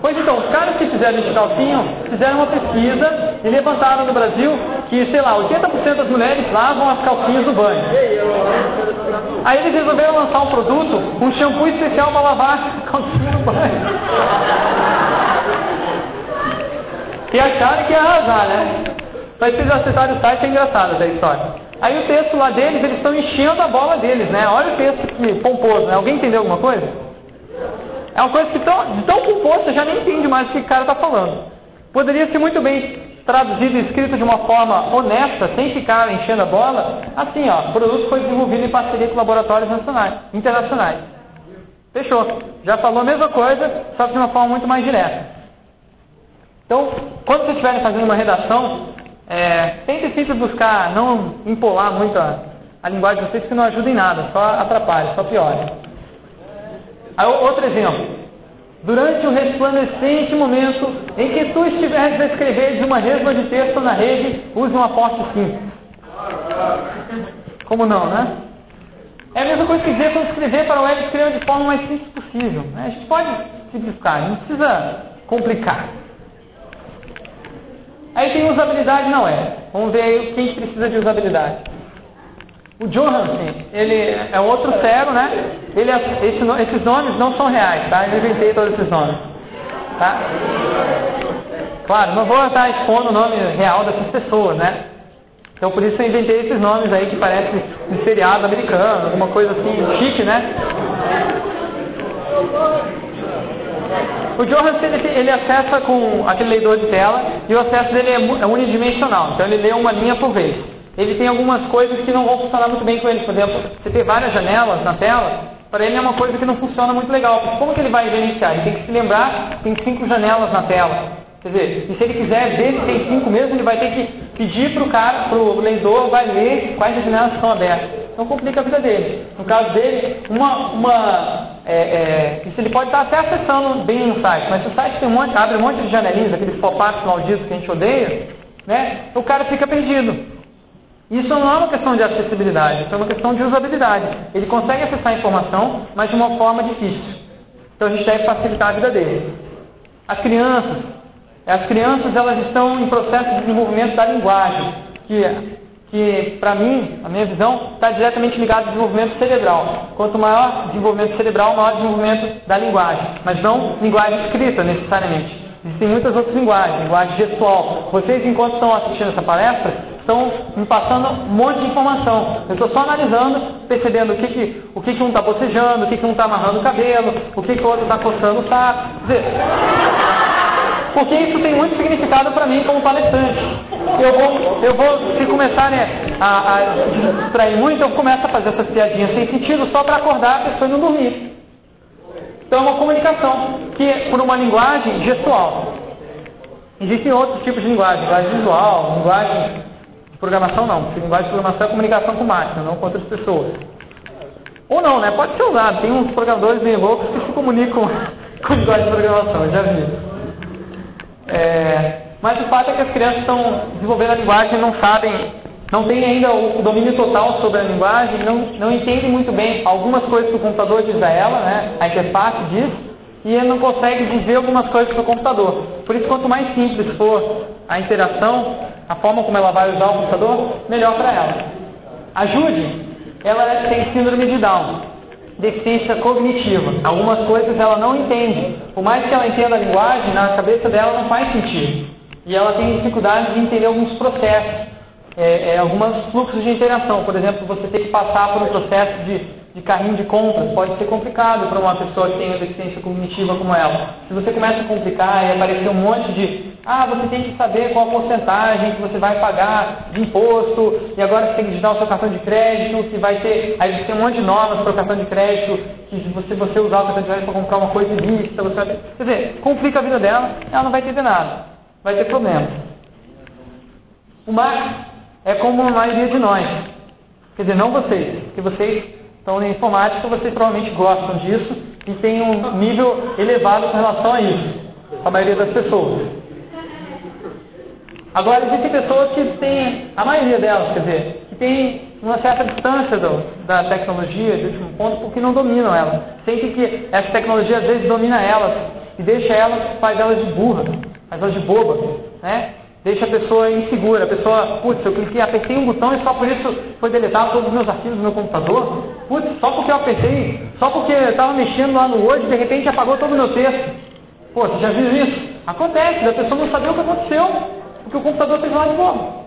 Pois então, os caras que fizeram esse calcinho fizeram uma pesquisa e levantaram no Brasil que, sei lá, 80% das mulheres lavam as calcinhas no banho. Aí eles resolveram lançar um produto, um shampoo especial para lavar a calcinha no banho. E acharam que ia arrasar, né? Mas vocês acessarem o site é engraçado essa história. Aí o texto lá deles, eles estão enchendo a bola deles, né? Olha o texto pomposo, né? Alguém entendeu alguma coisa? É uma coisa que tão, de tão composto você já nem entende mais o que o cara está falando. Poderia ser muito bem traduzido e escrito de uma forma honesta, sem ficar enchendo a bola, assim, ó, o produto foi desenvolvido em parceria com laboratórios nacionais, internacionais. Fechou. Já falou a mesma coisa, só que de uma forma muito mais direta. Então, quando vocês estiverem fazendo uma redação, é, tentem sempre buscar não empolar muito a, a linguagem de vocês, que não ajuda em nada, só atrapalha, só piora. Aí, outro exemplo. Durante o resplandecente momento em que tu estiveres a escrever de uma resma de texto na rede, use um aporte simples. Como não, né? É a mesma coisa que dizer quando escrever para o web, escreva de forma mais simples possível. Né? A gente pode simplificar, não precisa complicar. Aí tem usabilidade na web. Vamos ver aí quem precisa de usabilidade. O Johansen, ele é outro cego, né? Ele, esse, esses nomes não são reais, tá? Eu inventei todos esses nomes. Tá? Claro, não vou estar expondo o nome real dessas pessoas, né? Então por isso eu inventei esses nomes aí que parecem de seriado americano, alguma coisa assim, chique, né? O Johansen ele, ele, acessa com aquele leitor de tela e o acesso dele é, é unidimensional, então ele lê uma linha por vez ele tem algumas coisas que não vão funcionar muito bem com ele. Por exemplo, você ter várias janelas na tela, para ele é uma coisa que não funciona muito legal. Como que ele vai gerenciar? Ele tem que se lembrar que tem cinco janelas na tela. Quer dizer, e se ele quiser ver se tem cinco mesmo, ele vai ter que pedir para o cara, para o leitor, vai ler quais as janelas estão abertas. Então complica a vida dele. No caso dele, uma, uma é, é, isso ele pode estar até acessando bem o site, mas se o site tem um monte, abre um monte de janelinhas, aqueles pop-ups malditos que a gente odeia, né, o cara fica perdido. Isso não é uma questão de acessibilidade, isso é uma questão de usabilidade. Ele consegue acessar a informação, mas de uma forma difícil. Então a gente deve facilitar a vida dele. As crianças, as crianças elas estão em processo de desenvolvimento da linguagem, que, que para mim, a minha visão, está diretamente ligado ao desenvolvimento cerebral. Quanto maior desenvolvimento cerebral, maior desenvolvimento da linguagem, mas não linguagem escrita necessariamente. Existem muitas outras linguagens, linguagem gestual. Vocês, enquanto estão assistindo essa palestra, estão me passando um monte de informação. Eu estou só analisando, percebendo o que, que, o que, que um está bocejando, o que, que um está amarrando o cabelo, o que, que o outro está coçando o saco. Dizer, porque isso tem muito significado para mim como palestrante. Eu vou, eu vou se começar né, a, a distrair muito, eu começo a fazer essas piadinhas sem sentido só para acordar a pessoa e não dormir. Então é uma comunicação que é por uma linguagem gestual. Existem outros tipos de linguagem, linguagem visual, linguagem Programação não, porque linguagem de programação é comunicação com máquina, não com outras pessoas. Ou não, né? Pode ser usado. Tem uns programadores bem loucos que se comunicam com linguagem de programação, eu já vi. É, mas o fato é que as crianças estão desenvolvendo a linguagem e não sabem, não têm ainda o domínio total sobre a linguagem, não, não entendem muito bem algumas coisas que o computador diz a ela, né? a interface diz, e não consegue dizer algumas coisas para o computador. Por isso, quanto mais simples for a interação, a forma como ela vai usar o computador, melhor para ela. A Judy, ela tem síndrome de Down, deficiência cognitiva. Algumas coisas ela não entende. Por mais que ela entenda a linguagem, na cabeça dela não faz sentido. E ela tem dificuldade de entender alguns processos, é, é, alguns fluxos de interação. Por exemplo, você tem que passar por um processo de de carrinho de compras pode ser complicado para uma pessoa que tem uma deficiência cognitiva como ela. Se você começa a complicar e aparecer um monte de ah, você tem que saber qual a porcentagem que você vai pagar de imposto, e agora você tem que digitar o seu cartão de crédito, que vai ter. Aí tem um monte de normas para o cartão de crédito, que se você, usar o cartão de crédito para comprar uma coisa ilícita, você vai ter. Quer dizer, complica a vida dela, ela não vai entender nada. Vai ter problemas. O Max é como a maioria de nós. Quer dizer, não vocês, porque vocês então, na informática, vocês provavelmente gostam disso e têm um nível elevado com relação a isso, a maioria das pessoas. Agora, existem pessoas que têm, a maioria delas, quer dizer, que tem uma certa distância do, da tecnologia, de último ponto, porque não dominam ela. Sentem que essa tecnologia às vezes domina elas e deixa elas, faz elas de burra, faz elas de boba, né? Deixa a pessoa insegura, a pessoa, putz, eu cliquei, apertei um botão e só por isso foi deletado todos os meus arquivos do meu computador. Putz, só porque eu apertei, só porque eu estava mexendo lá no Word, de repente apagou todo o meu texto. Pô, você já viu isso? Acontece, a pessoa não sabia o que aconteceu, porque o computador fez lá de novo.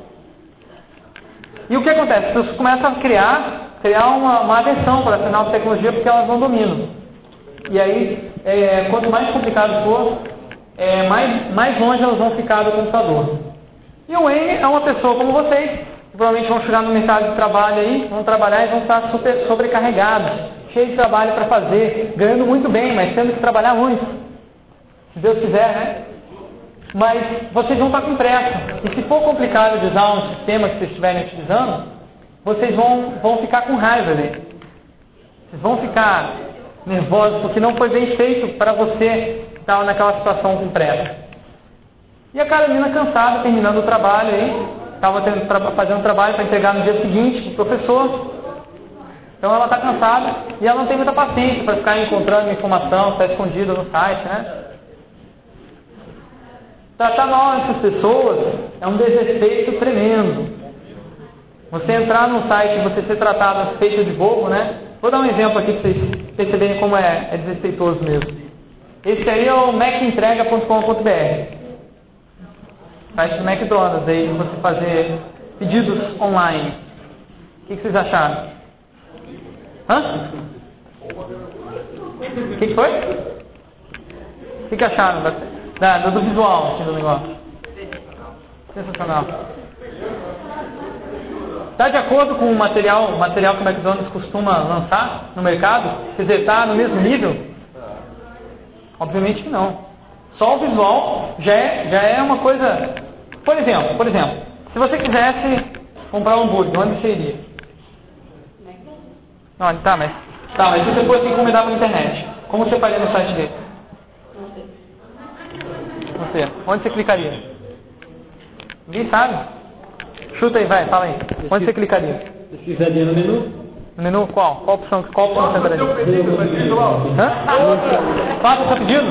E o que acontece? As pessoas começam a criar, criar uma, uma aversão para a nova tecnologia porque elas não dominam. E aí, é, quanto mais complicado for, é, mais, mais longe elas vão ficar do computador. E o Wayne é uma pessoa como vocês, provavelmente vão chegar no mercado de trabalho aí, vão trabalhar e vão estar super, sobrecarregados, cheios de trabalho para fazer, ganhando muito bem, mas tendo que trabalhar muito. Se Deus quiser, né? Mas vocês vão estar com pressa. E se for complicado de usar um sistema que vocês estiverem utilizando, vocês vão, vão ficar com raiva dele. Vocês vão ficar nervosos porque não foi bem feito para você estar naquela situação com pressa. E a Carolina cansada, terminando o trabalho aí, estava fazendo trabalho para entregar no dia seguinte para o professor. Então ela está cansada e ela não tem muita paciência para ficar encontrando informação, está escondida no site, né? Tratar mal essas pessoas é um desrespeito tremendo. Você entrar no site e você ser tratado feito de bobo, né? Vou dar um exemplo aqui para vocês perceberem como é, é desrespeitoso mesmo. Esse aí é o macentrega.com.br. Site do McDonald's, aí você fazer pedidos online. O que, que vocês acharam? Hã? O que, que foi? O que, que acharam? Da, do visual assim, do negócio. Sensacional. Está de acordo com o material, material que o McDonald's costuma lançar no mercado? Quer dizer, está no mesmo nível? Obviamente que não. Só o visual já é, já é uma coisa. Por exemplo, por exemplo, se você quisesse comprar um hambúrguer, onde você iria? Não, tá, mas. Tá, mas se você fosse encomendar pela internet, como você faria no site dele? Você, onde você clicaria? Ninguém sabe? Chuta aí, vai, fala aí. Onde você clicaria? Pesquisaria no menu. No menu qual? Qual opção, qual opção você entraria? Hã? Faça o seu pedido?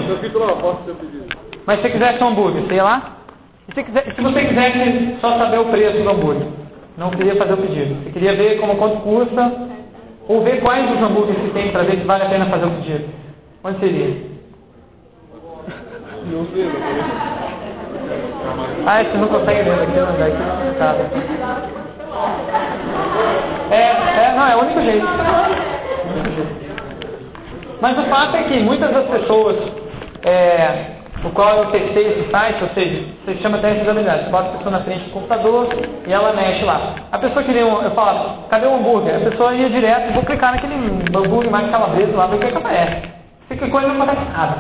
Mas se você quisesse um hambúrguer, você ia lá? E se, quiser, se você quisesse só saber o preço do hambúrguer, não queria fazer o pedido, você queria ver como quanto custa, ou ver quais os hambúrgueres que tem para ver se vale a pena fazer o pedido. Onde seria? Ah, você não consegue ver daqui, não, daqui é complicado. É, é, não, é o único jeito. Mas o fato é que muitas das pessoas, é, o qual eu testei esse site, ou seja, você chama até de habilidade, você bota a pessoa na frente do computador e ela mexe lá. A pessoa queria, um, eu falava, cadê o hambúrguer? A pessoa ia direto, vou clicar naquele hambúrguer mais calabresa lá, ver o que, é que aparece. Você clicou e não acontece nada.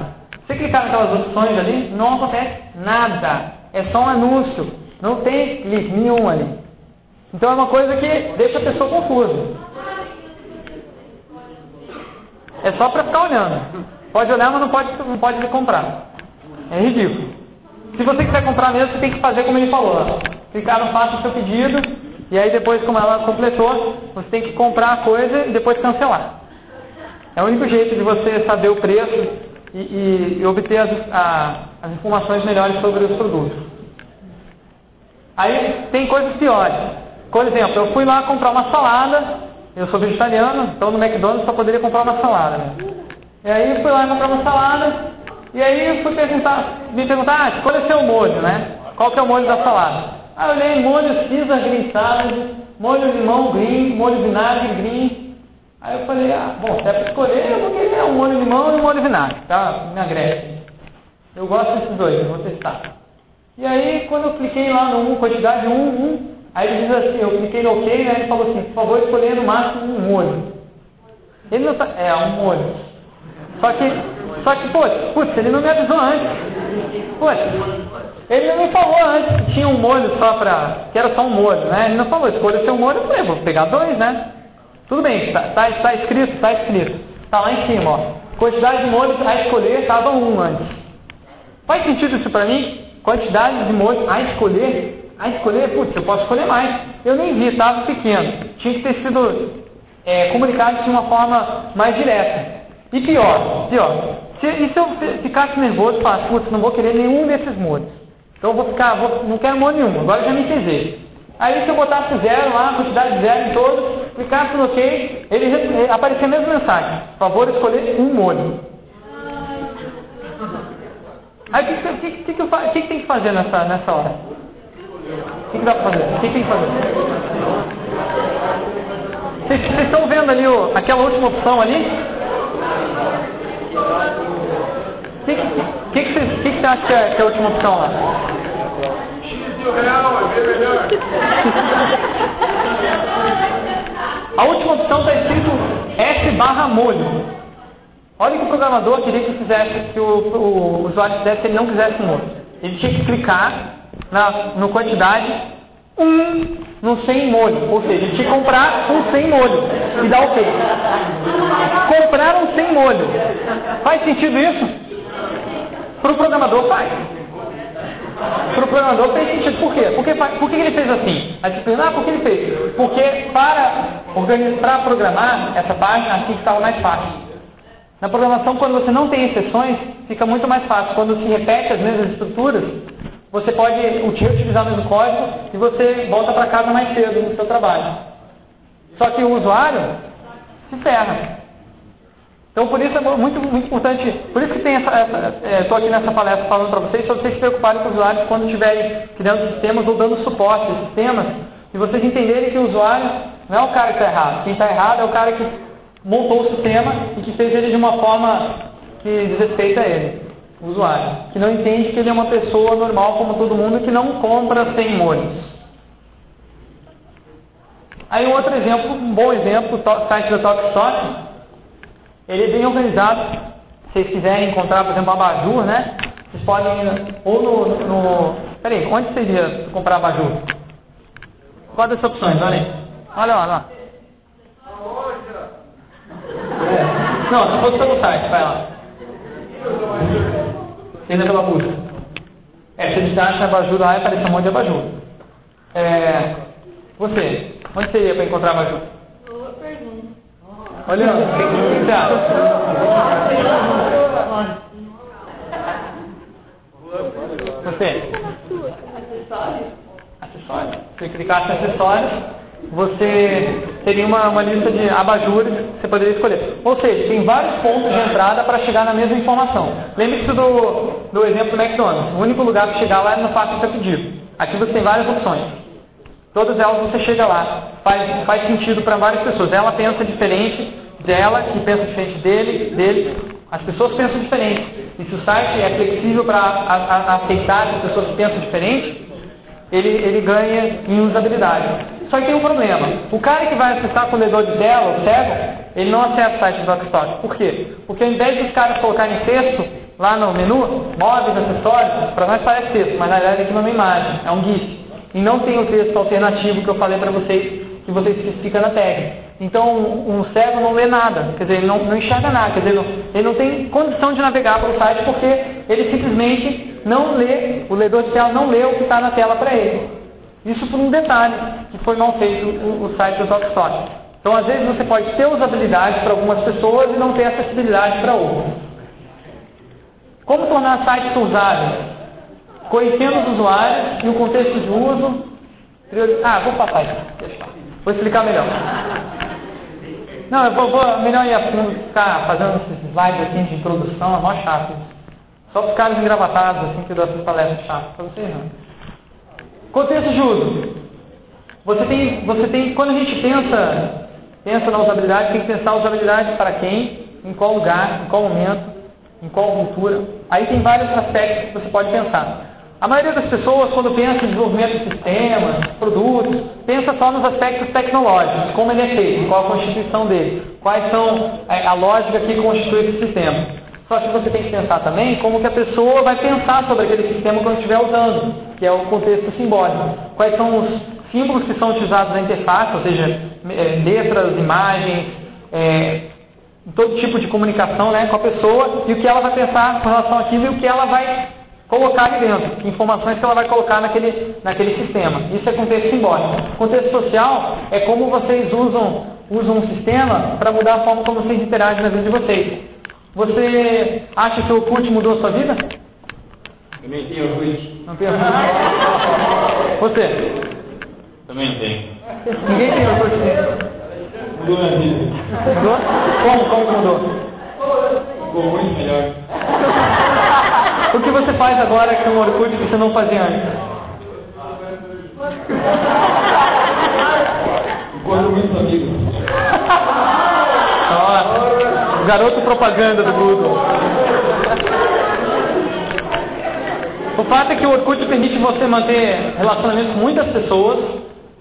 Se clicar naquelas opções ali, não acontece nada. É só um anúncio. Não tem clique nenhum ali. Então é uma coisa que deixa a pessoa confusa. É só para ficar olhando. Pode olhar, mas não pode, não pode comprar. É ridículo. Se você quiser comprar mesmo, você tem que fazer como ele falou. Clicar no faça o seu pedido. E aí depois, como ela completou, você tem que comprar a coisa e depois cancelar. É o único jeito de você saber o preço e, e, e obter as, a, as informações melhores sobre os produtos. Aí tem coisas piores. Por exemplo, eu fui lá comprar uma salada, eu sou vegetariano, então no McDonald's só poderia comprar uma salada. Né? E aí fui lá comprar uma salada, e aí fui perguntar, me perguntar, ah, escolha seu molho, né? Qual que é o molho da salada? Ah, eu olhei molho Green Salad, molho limão green, molho vinagre green, Aí eu falei, ah, bom, se é para escolher, eu vou querer um molho limão e um molho vinagre, tá? Me agreste. Eu gosto desses dois, eu vou testar. E aí, quando eu cliquei lá no 1, quantidade 1, 1, aí ele diz assim, eu cliquei no OK, né? Ele falou assim, por favor, escolher no máximo um molho. Ele não tá, é, um molho. Só que, só que, putz, putz, ele não me avisou antes. Putz, ele não me falou antes que tinha um molho só pra, que era só um molho, né? Ele não falou, escolha seu molho, eu falei, vou pegar dois, né? Tudo bem, está tá, tá escrito, está escrito. Está lá em cima, ó. Quantidade de molhos a escolher estava um antes. Faz sentido isso para mim? Quantidade de molhos a escolher? Aí escolher, putz, eu posso escolher mais. Eu nem vi, estava pequeno. Tinha que ter sido é, comunicado de uma forma mais direta. E pior, pior, se, e se eu ficasse nervoso e falasse, putz, não vou querer nenhum desses modos. Então eu vou ficar, vou, não quero modo nenhum, agora já me entendei. Aí se eu botasse zero lá, quantidade de zero em todos, clicasse no OK, ele aparecia a mesma mensagem. Por favor, escolher um molho. Aí o que, que, que, que, que, que tem que fazer nessa, nessa hora? O que, que dá para fazer? O que, que tem que fazer? Vocês estão vendo ali o, aquela última opção ali? O que, que, que, que, você, que, você acha que é, que é a última opção lá? X o real, é bem melhor. A última opção está escrito S barra molho. Olha que o programador queria que fizesse, que o, o usuário fizesse se ele não quisesse molho. Ele tinha que clicar na no quantidade um no sem molho. Ou seja, tinha que comprar um sem molho e dar ok. Comprar um sem molho. Faz sentido isso? Para o programador faz. Para o programador fez sentido. Por quê? Porque, por que ele fez assim? A ah, por que ele fez? Porque para, para programar essa página, assim estava mais fácil. Na programação, quando você não tem exceções, fica muito mais fácil. Quando se repete as mesmas estruturas, você pode utilizar o mesmo código e você volta para casa mais cedo no seu trabalho. Só que o usuário se ferra. Então, por isso é muito, muito importante, por isso que tem essa, estou é, aqui nessa palestra falando para vocês, para vocês se preocuparem com os usuários quando estiverem criando sistemas ou dando suporte a sistemas, e vocês entenderem que o usuário não é o cara que está errado. Quem está errado é o cara que montou o sistema e que fez ele de uma forma que desrespeita ele, o usuário, que não entende que ele é uma pessoa normal como todo mundo que não compra sem molhos. Aí um outro exemplo, um bom exemplo, o site da TalkStock, ele é bem organizado. Se vocês quiserem encontrar, por exemplo, abajur, né? Vocês podem ir ou no, no... Peraí, onde você iria comprar abajur? Qual das opções? Olha aí. Olha lá, olha lá. Não, se fosse pelo site, vai lá. Ainda pela busca. É, se acha abajur lá, aparece um monte de abajur. É, você, onde você ia para encontrar abajur? Olha, o que você acha? Você? Acessórios. Se clicasse em acessórios, você teria uma, uma lista de abajures que você poderia escolher. Ou seja, tem vários pontos de entrada para chegar na mesma informação. Lembre-se do, do exemplo do McDonald's. O único lugar para chegar lá é no fato de ser pedido. Aqui você tem várias opções. Todas elas você chega lá. Faz, faz sentido para várias pessoas. Ela pensa diferente dela, que pensa diferente dele, dele. As pessoas pensam diferente. E se o site é flexível para aceitar as pessoas que pensam diferente, ele, ele ganha em usabilidade. Só que tem um problema. O cara que vai acessar com o ledor de tela, o cego, ele não acessa o site do Dockstock. Por quê? Porque ao invés dos caras colocarem texto lá no menu, móveis, acessórios, para nós parece texto, mas na verdade aqui não é uma imagem, é um GIF. E não tem o texto alternativo que eu falei para vocês, que você especifica na tag. Então, um, cego não lê nada, quer dizer, ele não, não enxerga nada, quer dizer, ele não tem condição de navegar pelo site porque ele simplesmente não lê, o ledor de tela não lê o que está na tela para ele. Isso por um detalhe que foi mal feito o, site do TalkStock. Então, às vezes, você pode ter usabilidade para algumas pessoas e não ter acessibilidade para outras. Como tornar sites usáveis? conhecendo os usuários e o contexto de uso. Ah, vou passar isso. Vou explicar melhor. Não, eu vou, vou melhor ir a fundo, ficar fazendo esses slides assim de introdução, é mó chato. Só para os caras engravatados, assim, que dão essas palestras chatas. Para vocês não. Contexto de uso. Você tem, você tem, quando a gente pensa, pensa na usabilidade, tem que pensar usabilidade para quem, em qual lugar, em qual momento, em qual cultura. Aí tem vários aspectos que você pode pensar. A maioria das pessoas, quando pensa em desenvolvimento de sistemas, produtos, pensa só nos aspectos tecnológicos, como ele é feito, qual a constituição dele, quais são é, a lógica que constitui esse sistema. Só que você tem que pensar também como que a pessoa vai pensar sobre aquele sistema quando estiver usando, que é o contexto simbólico. Quais são os símbolos que são utilizados na interface, ou seja, é, letras, imagens, é, todo tipo de comunicação né, com a pessoa, e o que ela vai pensar com relação àquilo e o que ela vai colocar ali dentro, que informações que ela vai colocar naquele, naquele sistema. Isso é contexto simbólico. Contexto social é como vocês usam, usam um sistema para mudar a forma como vocês interagem na vida de vocês. Você acha que o Orkut mudou sua vida? Também tem Orkut. Não tem Orkut. Você? Também não tem. Ninguém tem Orkut. Mudou minha vida. Mudou? Como? Como mudou? Ficou muito melhor. O que você faz agora com o Orkut que você não fazia antes? Encontro muitos amigos. Garoto propaganda do Google. O fato é que o Orkut permite você manter relacionamento com muitas pessoas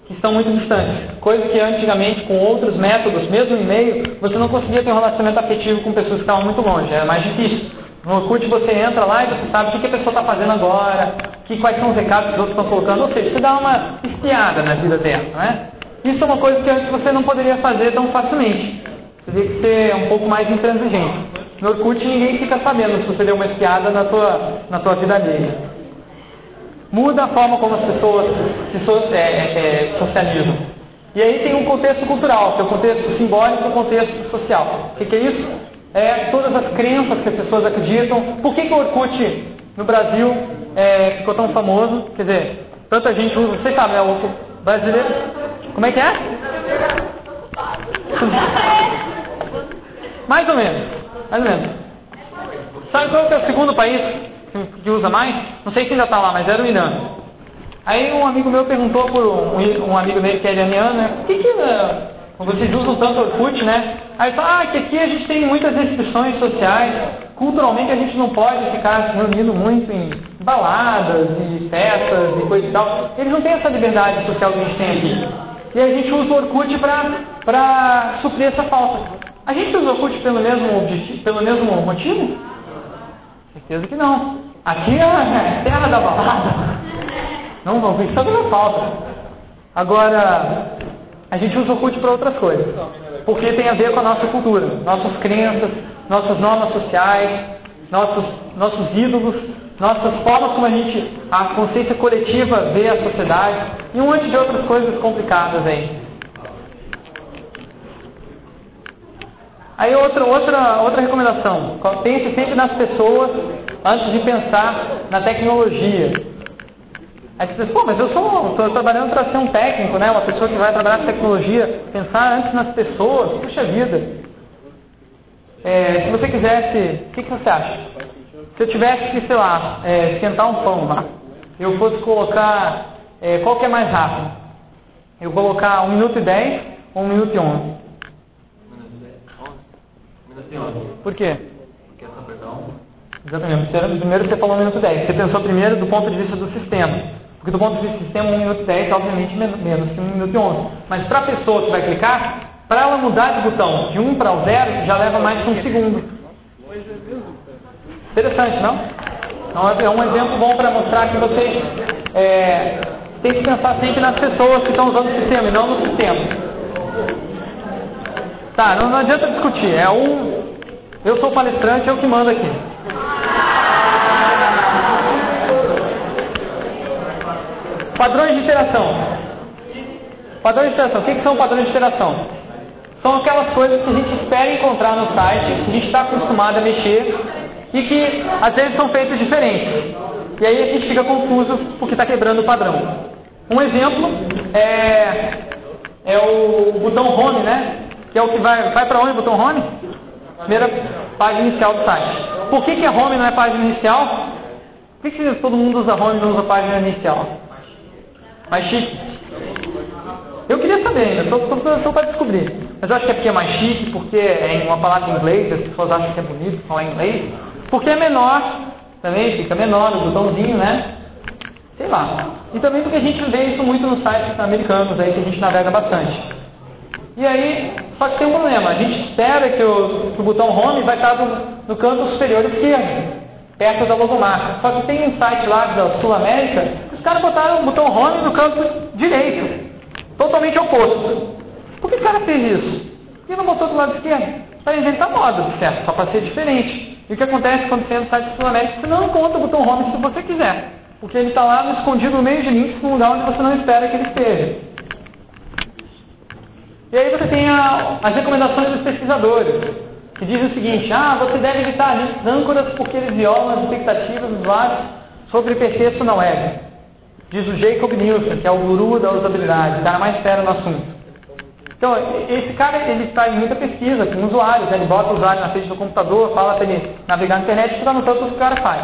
que estão muito distantes. Coisa que antigamente, com outros métodos, mesmo e-mail, você não conseguia ter um relacionamento afetivo com pessoas que estavam muito longe. Era mais difícil. No Orkut você entra lá e você sabe o que a pessoa está fazendo agora, que, quais são os recados que os outros estão colocando, ou seja, você dá uma espiada na vida dela, não é? Isso é uma coisa que antes você não poderia fazer tão facilmente. Você teria que ser um pouco mais intransigente. No Orkut ninguém fica sabendo se você deu uma espiada na tua, na tua vida alheia. Muda a forma como as pessoas se so, é, é, socializam. E aí tem um contexto cultural, que é o contexto simbólico e o contexto social. O que, que é isso? É todas as crenças que as pessoas acreditam. Por que, que o Orkut no Brasil é, ficou tão famoso? Quer dizer, tanta gente usa, vocês sabem, é o brasileiro. Como é que é? mais ou menos. Mais ou menos. Sabe qual é o segundo país que usa mais? Não sei se ainda está lá, mas era o Irã. Aí um amigo meu perguntou por um, um amigo dele que é iraniano, né? Por que, que uh, vocês usam tanto Orkut, né? Aí ele falou, ah, que aqui a gente tem muitas restrições sociais, culturalmente a gente não pode ficar se reunindo muito em baladas e festas e coisa e tal. Eles não têm essa liberdade social que a gente tem aqui. E a gente usa o Orkut para suprir essa falta. A gente usa o Orkut pelo mesmo, pelo mesmo motivo? Certeza que não. Aqui é a terra da balada. Não vão ver só pela falta. Agora, a gente usa o Orkut para outras coisas. Porque tem a ver com a nossa cultura, nossas crenças, nossas normas sociais, nossos, nossos ídolos, nossas formas como a gente, a consciência coletiva vê a sociedade e um monte de outras coisas complicadas aí. Aí outra, outra, outra recomendação, pense sempre nas pessoas antes de pensar na tecnologia. Aí você pensa, pô, mas eu estou trabalhando para ser um técnico, né? Uma pessoa que vai trabalhar com tecnologia. Pensar antes nas pessoas, puxa vida. É, se você quisesse, o que, que você acha? Se eu tivesse que, sei lá, é, esquentar um pão lá, eu fosse colocar, é, qual que é mais rápido? Eu colocar 1 minuto e 10 ou 1 minuto e 11? Por quê? Porque essa perdão. Exatamente. Primeiro você falou 1 minuto 10. Você pensou primeiro do ponto de vista do sistema. Porque do ponto de vista do sistema, 1 minuto 10 é obviamente menos que 1 minuto e 11. Mas para a pessoa que vai clicar, para ela mudar de botão de 1 para o 0, já leva mais que um segundo. Interessante, não? Então é um exemplo bom para mostrar que vocês é, que pensar sempre nas pessoas que estão usando o sistema e não no sistema. Tá, não, não adianta discutir. É um. Eu sou palestrante, eu que mando aqui. Padrões de interação. Padrões de interação. O que, que são padrões de interação? São aquelas coisas que a gente espera encontrar no site, que a gente está acostumado a mexer e que às vezes são feitos diferentes. E aí a gente fica confuso porque está quebrando o padrão. Um exemplo é, é o botão home, né? Que é o que vai, vai para onde o botão home? Primeira página inicial do site. Por que, que é home não é página inicial? Por que, que todo mundo usa home e não usa página inicial? Mais chique? Eu queria saber ainda, estou para descobrir. Mas eu acho que é porque é mais chique, porque é uma palavra em inglês, as pessoas acham que é bonito falar inglês. Porque é menor, também fica menor, o botãozinho, né? Sei lá. E também porque a gente vê isso muito nos sites americanos aí, que a gente navega bastante. E aí, só que tem um problema, a gente espera que o, que o botão home vai estar no, no canto superior esquerdo, perto da logomarca. Só que tem um site lá da Sul América, os caras botaram o botão home no canto direito, totalmente oposto. Por que o cara fez isso? Por que não botou do lado esquerdo? Para inventar moda, certo? Só para ser diferente. E o que acontece quando você entra no site do Sul América? Você não encontra o botão home se você quiser. Porque ele está lá escondido no meio de links num lugar onde você não espera que ele esteja. E aí você tem a, as recomendações dos pesquisadores, que dizem o seguinte, ah, você deve evitar links âncoras porque eles violam as expectativas dos usuários sobre hipertexto na web. Diz o Jacob Nielsen, que é o guru da usabilidade, o cara mais sério no assunto. Então, esse cara, ele está em muita pesquisa com usuários, né? ele bota o usuário na frente do computador, fala para ele navegar na internet e fica anotando tudo que o cara faz.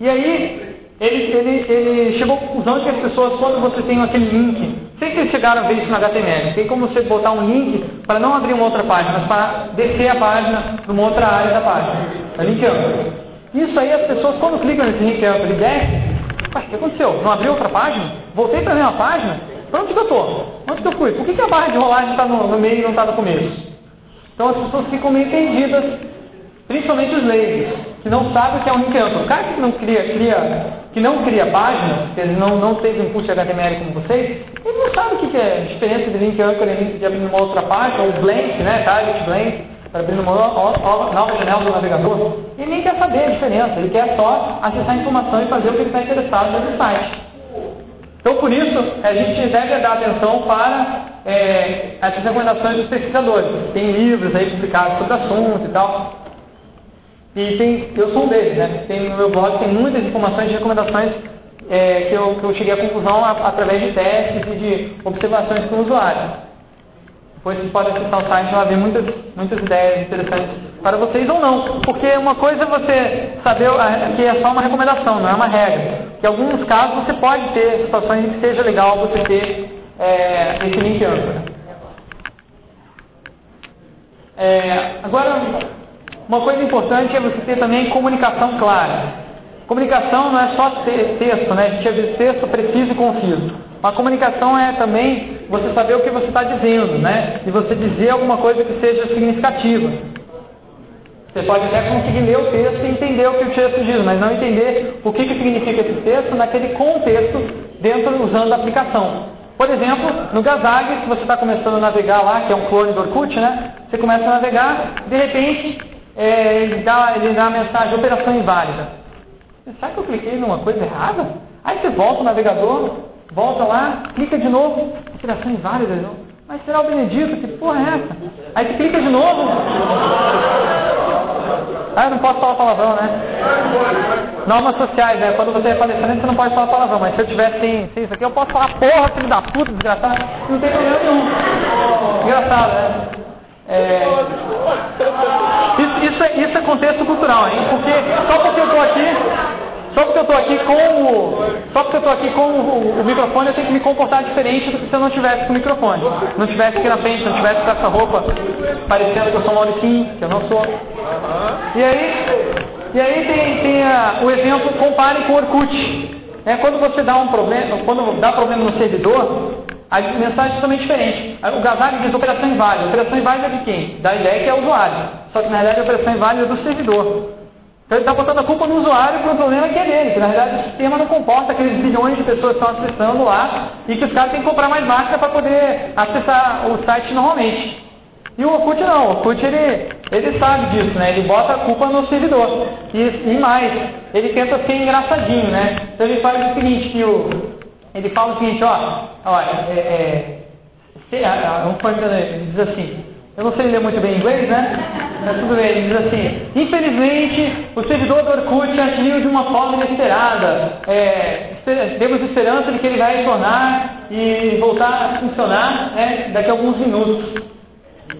E aí, ele, ele, ele chegou à conclusão que as pessoas, quando você tem aquele link, sei que vocês chegaram a ver isso no HTML, tem como você botar um link para não abrir uma outra página, mas para descer a página de uma outra área da página. É link amplo. Isso aí as pessoas, quando clicam nesse link amplo e desce, Ué, o que aconteceu? Não abriu outra página? Voltei para a mesma página? Para onde que eu estou? Onde que eu fui? Por que, que a barra de rolagem está no, no, meio e não está no começo? Então as pessoas ficam meio perdidas, principalmente os leigos, que não sabem o que é um link amplo. O cara que não cria, cria, que não cria páginas, que ele não, não teve input HTML como vocês, sabe o que, é a diferença de link amplo e link de abrir uma outra página, ou blank, né? Target blank para abrir uma nova janela do navegador, ele nem quer saber a diferença, ele quer só acessar a informação e fazer o que ele está interessado no site. Então, por isso, a gente deve dar atenção para é, essas recomendações dos pesquisadores. Tem livros aí publicados sobre o assunto e tal. E tem, eu sou um deles, né? Tem, no meu blog tem muitas informações de recomendações é, que, eu, que eu cheguei à conclusão a, através de testes e de observações com o usuário. Depois vocês podem acessar o site e vai ver muitas, muitas ideias interessantes para vocês ou não. Porque uma coisa é você saber que é só uma recomendação, não é uma regra. Em alguns casos você pode ter situações em que seja legal você ter é, esse link âncora. É, agora, uma coisa importante é você ter também comunicação clara. Comunicação não é só texto, né? A gente às texto preciso e conciso. A comunicação é também você saber o que você está dizendo, né? E você dizer alguma coisa que seja significativa. Você pode até conseguir ler o texto e entender o que o texto diz, mas não entender o que, que significa esse texto naquele contexto dentro usando a aplicação. Por exemplo, no Gazag, se você está começando a navegar lá, que é um clone do Orkut, né? Você começa a navegar, de repente é, ele, dá, ele dá a mensagem operação inválida. Será que eu cliquei numa coisa errada? Aí você volta o navegador, Volta lá, clica de novo, operação inválida. Não. Mas será o Benedito? Que porra é essa? Aí você clica de novo. Ah, eu não posso falar palavrão, né? Normas sociais, né? Quando você é palestrante, você não pode falar palavrão. Mas se eu tivesse sem, sem isso aqui, eu posso falar porra, filho da puta, desgraçado. Não tem problema nenhum. Engraçado, né? É... Isso, isso, é, isso é contexto cultural, hein? Porque só porque eu tô aqui, só porque eu estou aqui com o. Só porque eu estou aqui com o, o, microfone, eu tenho que me comportar diferente do que se eu não tivesse com o microfone. Não tivesse aqui na frente, não tivesse com essa roupa parecendo que eu sou Mauricinho, que eu não sou. E aí, e aí tem, tem a, o exemplo, compare com o Orkut. É, quando você dá um problema, quando dá problema no servidor, a mensagem é totalmente diferente. O Gazag diz operação inválida. Operação inválida de quem? Da ideia que é o usuário. Só que na realidade a operação inválida é do servidor. Então ele está botando a culpa no usuário para um problema que é dele, que na verdade o sistema não comporta aqueles bilhões de pessoas que estão acessando lá e que os caras têm que comprar mais máquina para poder acessar o site normalmente. E o Orkut não, o Orkut ele, ele sabe disso, né? Ele bota a culpa no servidor. E, e mais, ele tenta ser engraçadinho, né? Então ele faz o seguinte, que o, ele fala o seguinte, ó, olha, é, é, se, ele diz assim, eu não sei ler muito bem inglês, né? Mas tudo bem, ele diz assim: Infelizmente, o servidor do Orkut agiu de uma forma inesperada. É, temos esperança de que ele vai retornar e voltar a funcionar né, daqui a alguns minutos.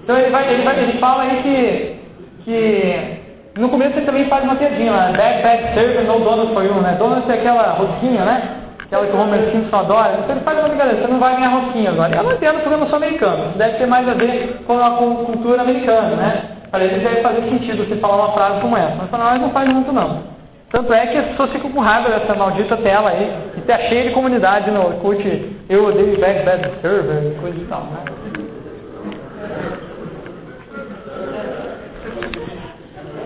Então ele, vai, ele, vai, ele fala aí que, que no começo ele também faz uma piadinha lá: Bad, bad server, no donut for you, né? Donut é aquela rosquinha, né? Aquela que o Homer Simpson adora, então ele faz uma brincadeira, você não vai ganhar rosquinha agora. Ela entende o programação americano, isso deve ter mais a ver com a cultura americana, né? Para eles deve fazer sentido você falar uma frase como essa, mas para nós não faz muito não. Tanto é que as pessoas ficam com raiva dessa maldita tela aí, e tá cheio de comunidade no Orkut, eu odeio Bad Bad Server, coisa e tal, né?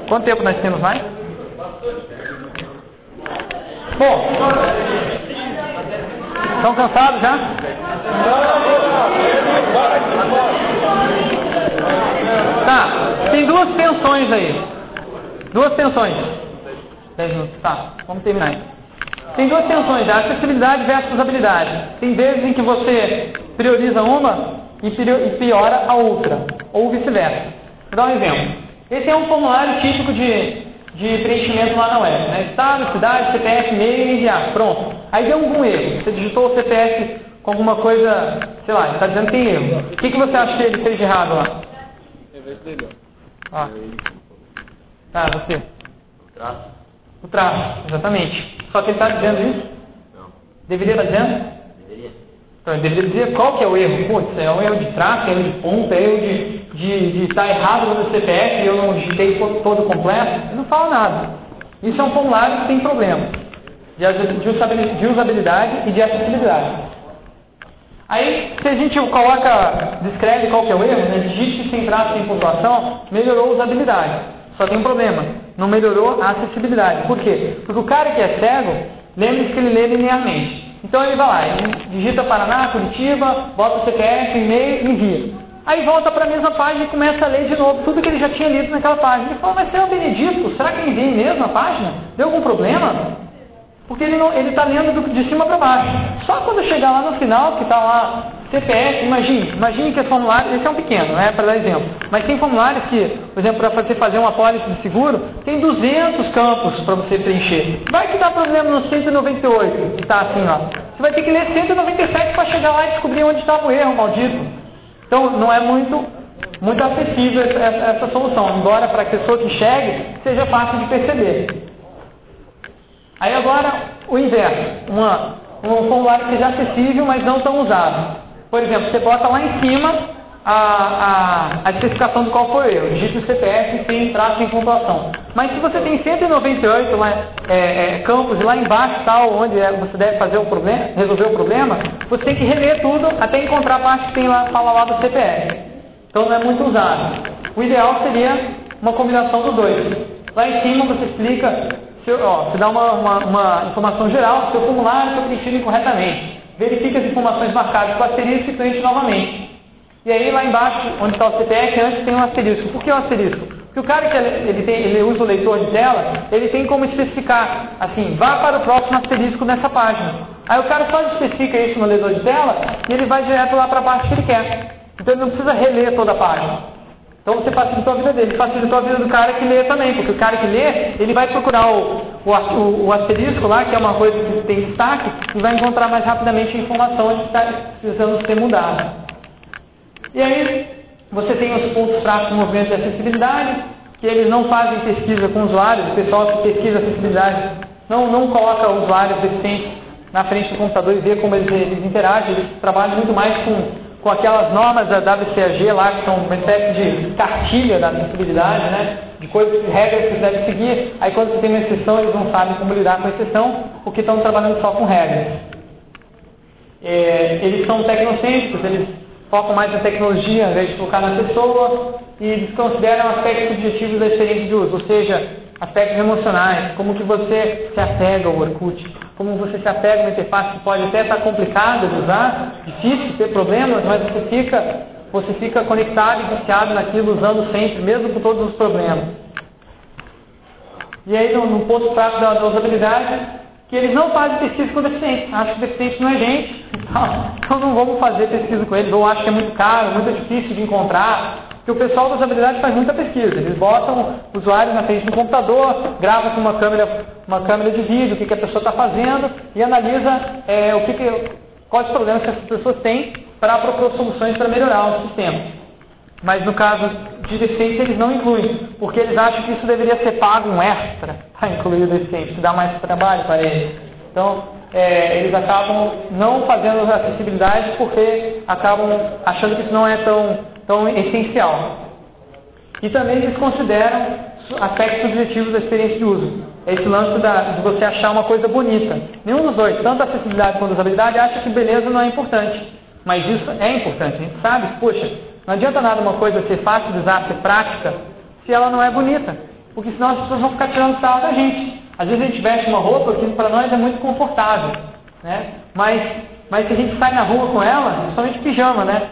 Quanto tempo nós temos mais? Bom, Estão cansados já? Tá, tem duas tensões aí. duas tensões. 10 minutos, tá. Vamos terminar aí. Tem duas tensões, a acessibilidade versus usabilidade. Tem vezes em que você prioriza uma e piora a outra, ou vice-versa. Vou dar um exemplo. Esse é um formulário típico de, de preenchimento lá na web. Né? Estado, cidade, CPF, e-mail e enviar. Pronto. Aí deu algum erro. Você digitou o CPF com alguma coisa, sei lá, está dizendo que tem erro. O que, que você acha que ele fez de errado lá? Ah. Tá, você. O traço. O traço, exatamente. Só que ele está dizendo isso? Não. Deveria estar dizendo? Deveria. Então, ele deveria dizer qual que é o erro. Putz, é um erro de traço, é erro de ponta, é erro de de, de estar errado no CPF eu não digitei todo completo. Ele não fala nada. Isso é um formulário que tem problemas de usabilidade e de acessibilidade. Aí, se a gente coloca, descreve qual que é o erro, né? digite sem traço, sem pontuação, melhorou a usabilidade. Só tem um problema, não melhorou a acessibilidade. Por quê? Porque o cara que é cego, lembre-se que ele lê linearmente. Então ele vai lá, ele digita Paraná, Curitiba, bota o CPF, e-mail envia. Aí volta para a mesma página e começa a ler de novo tudo que ele já tinha lido naquela página. Ele fala, mas o Benedito, será que ele enviei mesmo a página? Deu algum problema? Porque ele está lendo de cima para baixo. Só quando chegar lá no final, que está lá CPF, imagine, imagine que esse formulário, esse é um pequeno, né, para dar exemplo. Mas tem formulários que, por exemplo, para você fazer uma pólice de seguro, tem 200 campos para você preencher. Vai que dá problema no 198, que está assim, ó. Você vai ter que ler 197 para chegar lá e descobrir onde estava o erro, maldito. Então, não é muito, muito acessível essa, essa solução, embora para a pessoa que chegue seja fácil de perceber. Aí agora, o inverso, uma, um formulário que seja acessível, mas não tão usado. Por exemplo, você bota lá em cima a, a, a especificação do qual foi erro, digite o CPF sem traço em pontuação. Mas se você tem 198 lá, é, é, campos lá embaixo tal, onde é, você deve fazer o problema, resolver o problema, você tem que reler tudo até encontrar a parte que tem lá, fala lá do CPF. Então não é muito usado. O ideal seria uma combinação dos dois. Lá em cima você explica seu, ó, você dá uma, uma, uma informação geral, seu formulário foi preenchido incorretamente. Verifique as informações marcadas com asterisco e preenche novamente. E aí lá embaixo, onde está o CPF, antes tem um asterisco. Por que um asterisco? Porque o cara que ele, tem, ele usa o leitor de tela, ele tem como especificar, assim, vá para o próximo asterisco nessa página. Aí o cara só especifica isso no leitor de tela e ele vai direto lá para a parte que ele quer. Então ele não precisa reler toda a página. Então você facilitou a vida dele, facilitou a vida do cara que lê também, porque o cara que lê, ele vai procurar o, o, o asterisco lá, que é uma coisa que tem destaque, e vai encontrar mais rapidamente a informação que está precisando ser mudada. E aí, você tem os pontos fracos do movimento de acessibilidade, que eles não fazem pesquisa com usuários, o pessoal que pesquisa acessibilidade não, não coloca usuários deficientes na frente do computador e vê como eles, eles interagem, eles trabalham muito mais com com aquelas normas da WCAG lá, que são uma espécie de cartilha da acessibilidade, né? de coisas, regras que você deve seguir. Aí quando você tem uma exceção, eles não sabem como lidar com a exceção, porque estão trabalhando só com regras. É, eles são tecnocêntricos, eles focam mais na tecnologia, ao invés de focar na pessoa, e desconsideram aspectos objetivos da experiência de uso, ou seja, aspectos emocionais, como que você se apega ao Orkut, como você se apega uma interface que pode até estar complicada de usar, difícil, ter problemas, mas você fica, você fica conectado e viciado naquilo, usando sempre, mesmo com todos os problemas. E aí, no, no ponto fraco da, da usabilidade, que eles não fazem pesquisa com deficientes. Acham que deficiente não é gente, então não vamos fazer pesquisa com eles, ou acham que é muito caro, muito difícil de encontrar, que o pessoal da usabilidade faz muita pesquisa. Eles botam usuários na frente do computador, gravam com uma câmera, uma câmera de vídeo o que, que a pessoa está fazendo e analisa é, o que, que, quais problemas que essas pessoas têm para propor soluções para melhorar o sistema. Mas no caso de deficiência eles não incluem, porque eles acham que isso deveria ser pago um extra para incluir deficiente, que dá mais trabalho para eles. Então, é, eles acabam não fazendo acessibilidade porque acabam achando que isso não é tão tão essencial. E também eles consideram aspectos subjetivos da experiência de uso. Esse lance da, de você achar uma coisa bonita. Nenhum dos dois, tanto a acessibilidade quanto a usabilidade, acha que beleza não é importante. Mas isso é importante. A gente sabe poxa, não adianta nada uma coisa ser fácil de usar, ser prática, se ela não é bonita. Porque senão as pessoas vão ficar tirando sarro da gente. Às vezes a gente veste uma roupa que para nós é muito confortável. Né? Mas, mas se a gente sai na rua com ela, principalmente pijama, né?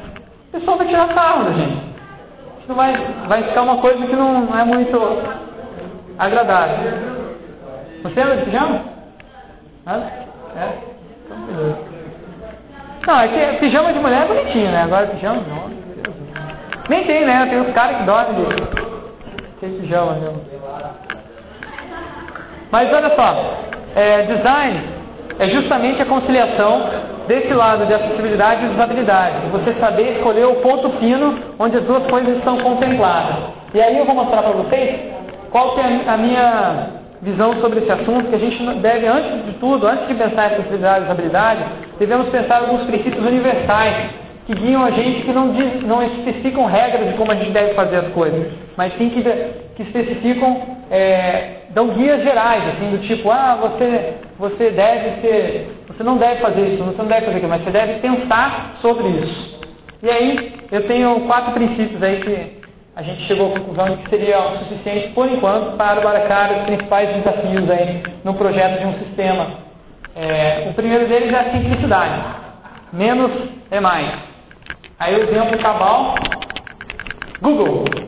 o pessoal vai tirar sarro da gente. Isso vai, vai ficar uma coisa que não é muito. agradável. Você anda de pijama? Anda? É? Então, beleza. Não, é que pijama de mulher é bonitinho, né? Agora pijama não. Nem tem, né? Tem uns caras que dormem de sem pijama mesmo. Mas olha só, é, design é justamente a conciliação desse lado de acessibilidade e usabilidade. Você saber escolher o ponto fino onde as duas coisas estão contempladas. E aí eu vou mostrar para vocês qual é a minha visão sobre esse assunto, que a gente deve, antes de tudo, antes de pensar em acessibilidade e usabilidade, devemos pensar alguns princípios universais que guiam a gente, que não, diz, não especificam regras de como a gente deve fazer as coisas, mas sim que, que especificam, é, dão guias gerais, assim, do tipo, ah, você, você deve ser, você não deve fazer isso, você não deve fazer aquilo, mas você deve pensar sobre isso. E aí, eu tenho quatro princípios aí que a gente chegou à conclusão de que seria o suficiente, por enquanto, para abarcar os principais desafios aí no projeto de um sistema. É, o primeiro deles é a simplicidade. Menos é mais. Aí o exemplo cabal, Google.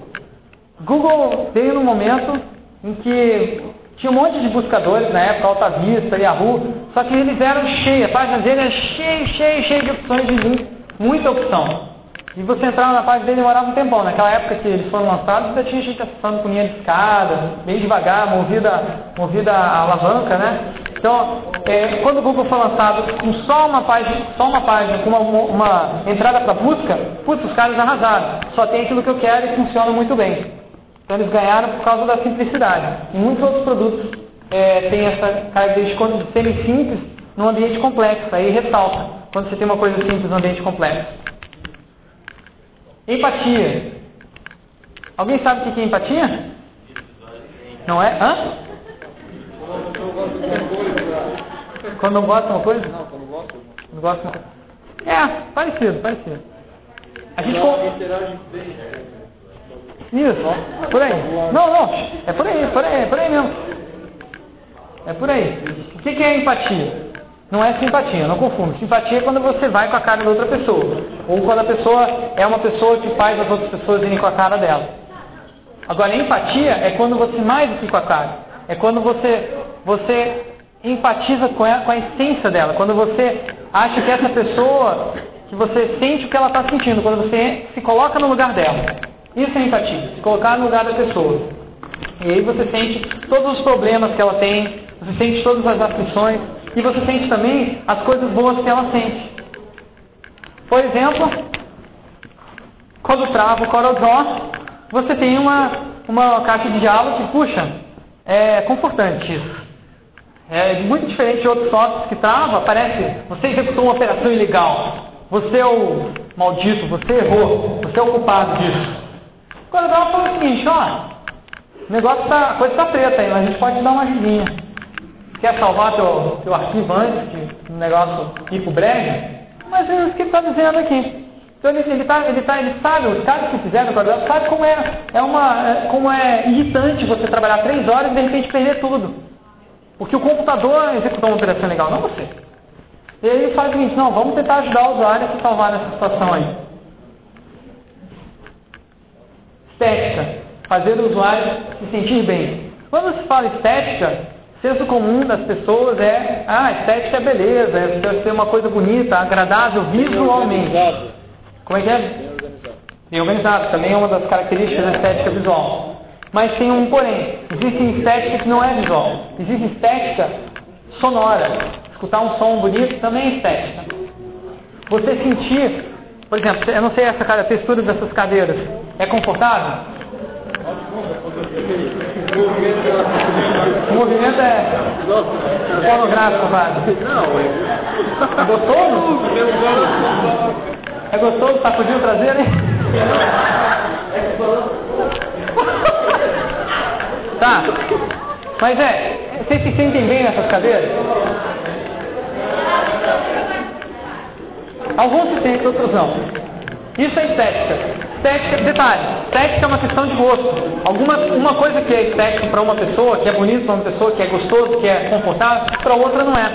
Google veio no momento em que tinha um monte de buscadores na época, Alta Vista, Yahoo, só que eles eram cheios, a página dele era cheia, cheia, cheia de opções de link, muita opção. E você entrava na página dele demorava um tempão. Naquela época que eles foram lançados, ainda tinha gente acessando com linha de escada, bem devagar, movida, movida a alavanca, né? Então, é, quando o Google foi lançado com só uma página, só uma página com uma, uma entrada para busca, putz, os caras arrasaram. Só tem aquilo que eu quero e funciona muito bem. Então eles ganharam por causa da simplicidade. E muitos outros produtos é, têm essa característica de serem simples num ambiente complexo. Aí ressalta quando você tem uma coisa simples num ambiente complexo. Empatia. Alguém sabe o que é empatia? Não é? Hã? Quando não gosta de uma coisa? Não, quando gosta. Quando gosta. É, parecido, parecido. A gente Isso, por aí. Não, não, é por aí, por aí, é por aí mesmo. É por aí. O que é empatia? Não é simpatia, não confunda. Simpatia é quando você vai com a cara da outra pessoa. Ou quando a pessoa é uma pessoa que faz as outras pessoas irem com a cara dela. Agora, empatia é quando você mais do que com a cara. É quando você, você empatiza com a, com a essência dela. Quando você acha que essa pessoa, que você sente o que ela está sentindo. Quando você se coloca no lugar dela. Isso é empatia. Se colocar no lugar da pessoa. E aí você sente todos os problemas que ela tem. Você sente todas as aflições e você sente também as coisas boas que ela sente. Por exemplo, quando trava o CorelDRAW, você tem uma, uma caixa de diálogo que, puxa, é confortante isso. É muito diferente de outros softwares que trava, parece, você executou uma operação ilegal. Você é o maldito, você errou, você é o culpado disso. O CorelDRAW fala o seguinte, ó, o negócio tá, a coisa está preta aí, mas a gente pode te dar uma ajudinha quer salvar teu, teu arquivo antes que o negócio ir para o breve, mas é isso que ele está dizendo aqui. Então ele, ele, tá, ele, tá, ele sabe, os caras que fizeram o código sabe como é, é, uma, é, como é irritante você trabalhar três horas e de repente perder tudo. Porque o computador executou uma operação legal, não você. E aí ele faz o seguinte, não, vamos tentar ajudar o usuário a se salvar nessa situação aí. Estética. Fazer o usuário se sentir bem. Quando se fala estética, senso comum das pessoas é, ah, estética é beleza, é deve ser uma coisa bonita, agradável visualmente. Como é que é? Bem organizado, também é uma das características da estética visual. Mas tem um porém, existe estética que não é visual, existe estética sonora. Escutar um som bonito também é estética. Você sentir, por exemplo, eu não sei essa cara, a textura dessas cadeiras, é confortável? O movimento é pornográfico, padre. Não, é gostoso? É gostoso sacudir o traseiro, hein? Tá. Mas é, vocês se sentem bem nessas cadeiras? Alguns se sentem, outros não. Isso é estética. Estética, detalhe, estética é uma questão de gosto. Alguma uma coisa que é estética para uma pessoa, que é bonito para uma pessoa, que é gostoso, que é confortável, para outra não é.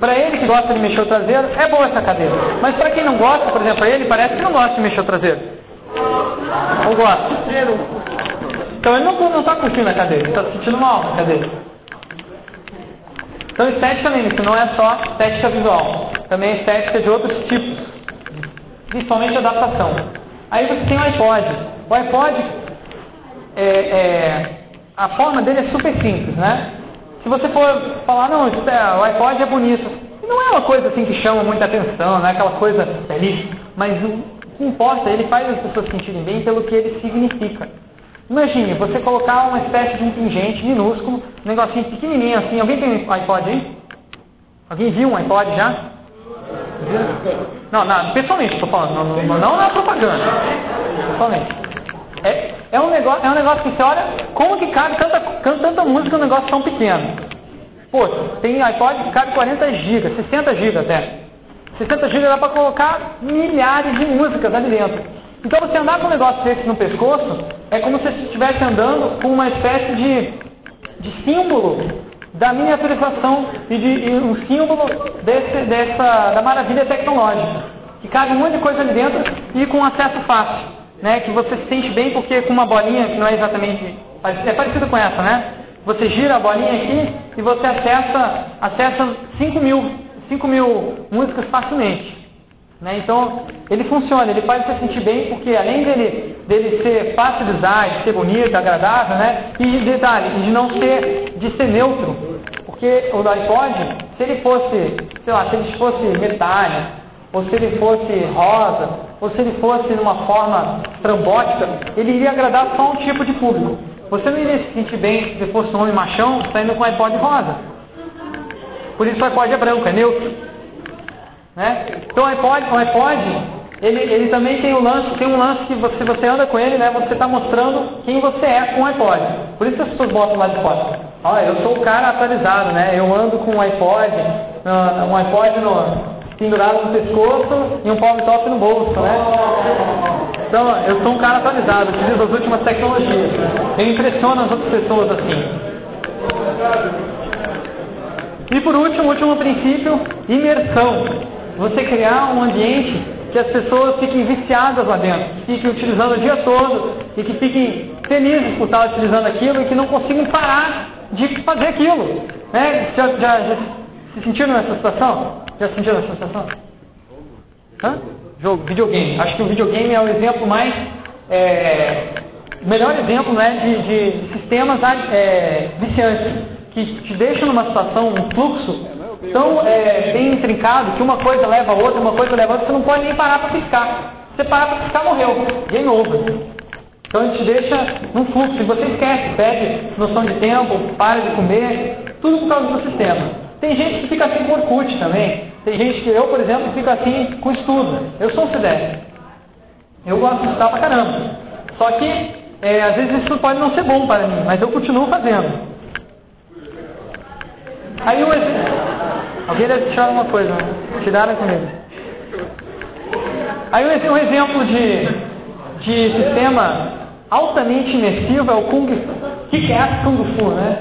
Para ele que gosta de mexer o traseiro, é boa essa cadeira. Mas para quem não gosta, por exemplo, para ele parece que não gosta de mexer o traseiro. Ou gosta? Então ele não está curtindo a cadeira, ele está sentindo mal na cadeira. Então estética lembre-se, não é só estética visual, também é estética de outros tipos, principalmente adaptação. Aí você tem o iPod. O iPod, é, é, a forma dele é super simples, né? Se você for falar, não, é, o iPod é bonito, não é uma coisa assim que chama muita atenção, não é aquela coisa belíssima, mas o que importa, ele faz as pessoas sentirem bem pelo que ele significa. Imagine, você colocar uma espécie de um pingente minúsculo, um negocinho pequenininho assim. Alguém tem um iPod aí? Alguém viu um iPod já? Não, não pessoalmente estou falando, não, não, não na propaganda. Pessoalmente. É, é, um negócio, é um negócio que você olha, como que cabe tanta, tanta música num negócio tão pequeno? Pô, tem iPod que cabe 40 GB, 60 GB até. 60 GB dá para colocar milhares de músicas ali dentro. Então você andar com um negócio desse no pescoço é como se você estivesse andando com uma espécie de, de símbolo da miniaturização e de e um símbolo desse, dessa, da maravilha tecnológica. Que cabe um monte de coisa ali dentro e com acesso fácil. Né, que você se sente bem porque com uma bolinha que não é exatamente. É parecido com essa, né? Você gira a bolinha aqui e você acessa, acessa 5 mil, 5 mil músicas facilmente. Né? Então, ele funciona, ele faz você sentir bem, porque além dele, dele ser fácil de usar, de ser bonito, agradável, né? e de detalhe, de não ser, de ser neutro, porque o iPod, se ele fosse, sei lá, se ele fosse metálico, ou se ele fosse rosa, ou se ele fosse numa forma trambótica, ele iria agradar só um tipo de público. Você não iria se sentir bem se fosse um homem machão saindo com um iPod rosa. Por isso o iPod é branco, é neutro. Né? Então o iPod, o iPod ele, ele também tem um lance, tem um lance que você, você anda com ele, né? Você está mostrando quem você é com o iPod. Por isso as pessoas botam lá de fora. Olha, eu sou o cara atualizado, né? Eu ando com um iPod, uh, um iPod no, pendurado no pescoço e um power top no bolso, né? Então, eu sou um cara atualizado, utilizo as últimas tecnologias. Eu impressiono as outras pessoas assim. E por último, último princípio, imersão você criar um ambiente que as pessoas fiquem viciadas lá dentro, fiquem utilizando o dia todo e que fiquem felizes por estar utilizando aquilo e que não consigam parar de fazer aquilo. Né? Já, já, já se sentiram nessa situação? Já se sentiram nessa situação? Hã? Jogo, videogame. Acho que o videogame é o exemplo mais. É, melhor exemplo né, de, de sistemas é, viciantes que te deixam numa situação, um fluxo tão é, bem intrincado que uma coisa leva a outra, uma coisa leva a outra, você não pode nem parar para piscar. Você parar para piscar, morreu. Game over. Então a gente deixa num fluxo. E você esquece, perde noção de tempo, para de comer, tudo por causa do sistema. Tem gente que fica assim com Orkut também. Tem gente que, eu, por exemplo, fico assim com estudo. Eu sou um CDF. Eu gosto de estudar pra caramba. Só que, é, às vezes isso pode não ser bom para mim, mas eu continuo fazendo. Aí um Alguém deve tirar alguma coisa, né? Tiraram comigo. Aí um exemplo de, de sistema altamente imersivo é o Kung Fu. Que é Kung Fu, né?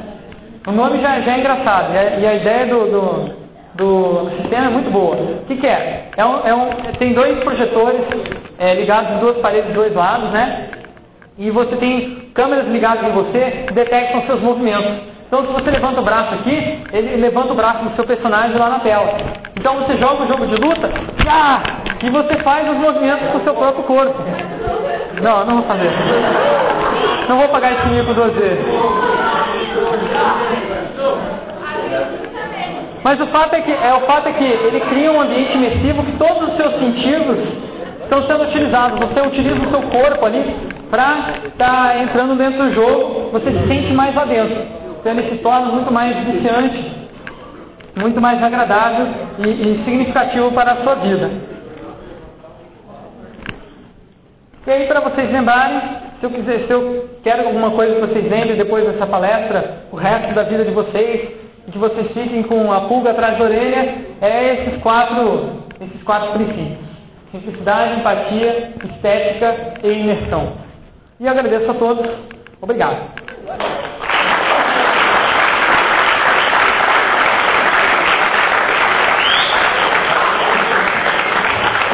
O nome já, já é engraçado e a ideia do, do, do sistema é muito boa. O que, que é? é, um, é um, tem dois projetores é, ligados em duas paredes dos dois lados, né? E você tem câmeras ligadas em você que detectam seus movimentos. Então, se você levanta o braço aqui, ele levanta o braço do seu personagem lá na tela. Então, você joga o jogo de luta ah, e você faz os movimentos com o seu próprio corpo. Não, não vou fazer. Não vou pagar esse mico duas vezes. Mas o fato é que, é, o fato é que ele cria um ambiente imersivo que todos os seus sentidos estão sendo utilizados. Você utiliza o seu corpo ali para estar tá entrando dentro do jogo, você se sente mais lá dentro. Então ele se torna muito mais viciante, muito mais agradável e, e significativo para a sua vida. E aí, para vocês lembrarem, se eu quiser, se eu quero alguma coisa que vocês lembrem depois dessa palestra, o resto da vida de vocês, e que vocês fiquem com a pulga atrás da orelha, é esses quatro, esses quatro princípios: simplicidade, empatia, estética e imersão. E agradeço a todos. Obrigado.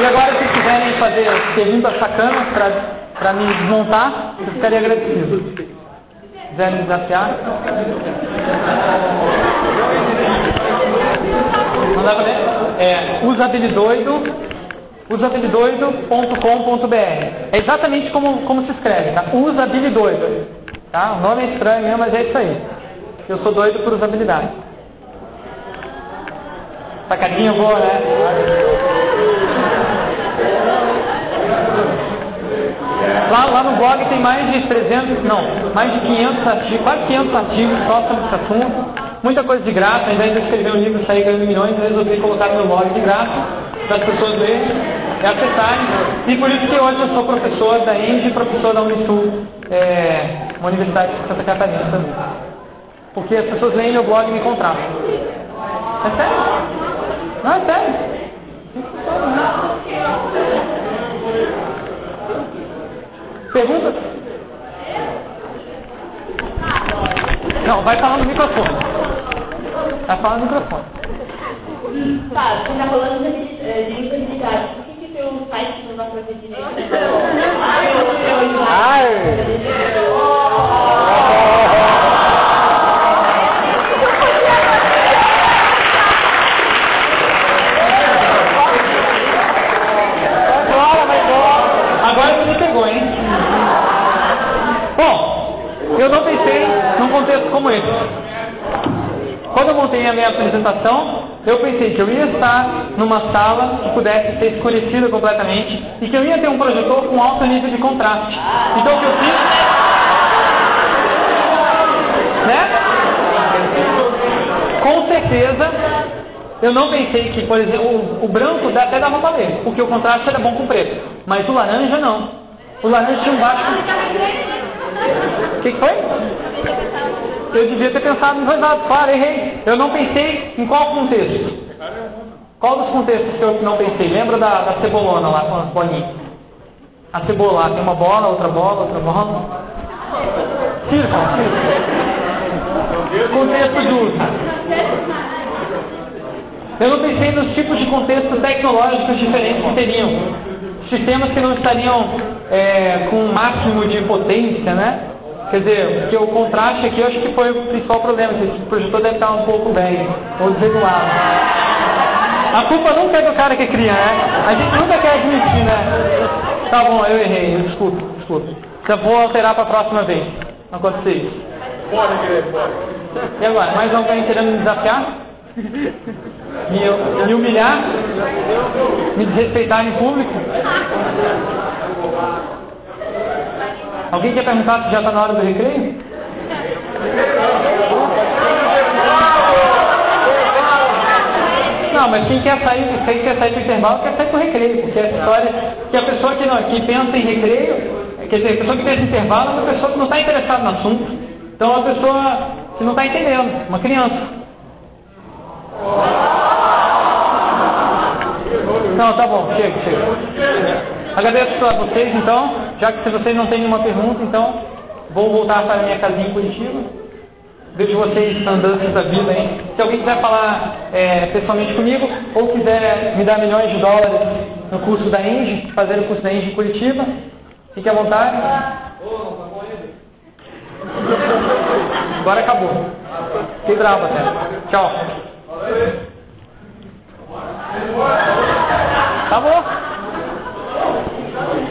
E agora, se quiserem fazer perguntas sacanas para me desmontar, eu ficaria agradecido. quiser me desafiar. Mandar pra ler? É usabilidoido, usabilidoido.com.br. É exatamente como, como se escreve, tá? Usabilidoido. Tá? O nome é estranho mesmo, mas é isso aí. Eu sou doido por usabilidade. Sacadinha boa, né? Lá, lá no blog tem mais de 300, não, mais de 500 artigos, quase 500 artigos só sobre esse assunto. Muita coisa de graça, ao invés de escrever um livro e sair ganhando milhões, eu resolvi colocar no meu blog de graça, para as pessoas lerem e acessarem. E por isso que hoje eu sou professor da ENGE professor da Unisul, é, uma universidade de Santa Catarina também. Porque as pessoas leem meu blog e me contratam. É sério? Não, é sério. Pergunta? Não, vai falar no microfone. Vai falar no microfone. Tá, você tá falando de, eh, de universidade. Por que que teu site não dá pra ver direito? Agora você me pegou, hein? Bom, eu não pensei num contexto como esse. Quando eu montei a minha apresentação, eu pensei que eu ia estar numa sala que pudesse ser escurecida completamente e que eu ia ter um projetor com alto nível de contraste. Então o que eu fiz. Né? Com certeza, eu não pensei que, por exemplo, o, o branco até dava pra ler, porque o contraste era bom com o preto. Mas o laranja não. O laranja tinha um baixo. O que, que foi? Eu devia ter pensado nos dois lados, claro, errei. Eu não pensei em qual contexto. Qual dos contextos que eu não pensei? Lembra da, da cebolona lá com as bolinhas? A cebola tem uma bola, outra bola, outra bola. Círculo, círculo. Contexto de. Eu não pensei nos tipos de contextos tecnológicos diferentes que teriam. Sistemas que não estariam é, com o máximo de potência, né? Quer dizer, porque o contraste aqui eu acho que foi o principal problema. Esse projetor deve estar um pouco velho ou desregulado. A culpa nunca é do cara que cria, né? A gente nunca quer admitir, né? Tá bom, eu errei, eu desculpe, desculpe. Já vou alterar para a próxima vez. Não acontecer isso. Bora, bora. E agora, mais alguém querendo me desafiar? Me, me humilhar? Me desrespeitar em público? Alguém quer perguntar se já está na hora do recreio? Não, mas quem quer sair, quem quer sair do intervalo quer sair para o recreio, porque a história que a pessoa que, não, que pensa em recreio, quer dizer, a pessoa que pensa em intervalo é uma pessoa que não está interessada no assunto. Então é uma pessoa que não está entendendo, uma criança. Não, tá bom, chega, chega. Agradeço a vocês então, já que se vocês não têm nenhuma pergunta, então vou voltar para a minha casinha em Curitiba. Vejo vocês andando da vida aí. Se alguém quiser falar é, pessoalmente comigo ou quiser me dar milhões de dólares no curso da Engie, fazer o curso da Engie em Curitiba, fique à vontade. Agora acabou. Fiquei bravo até. Tchau. Acabou. Oh,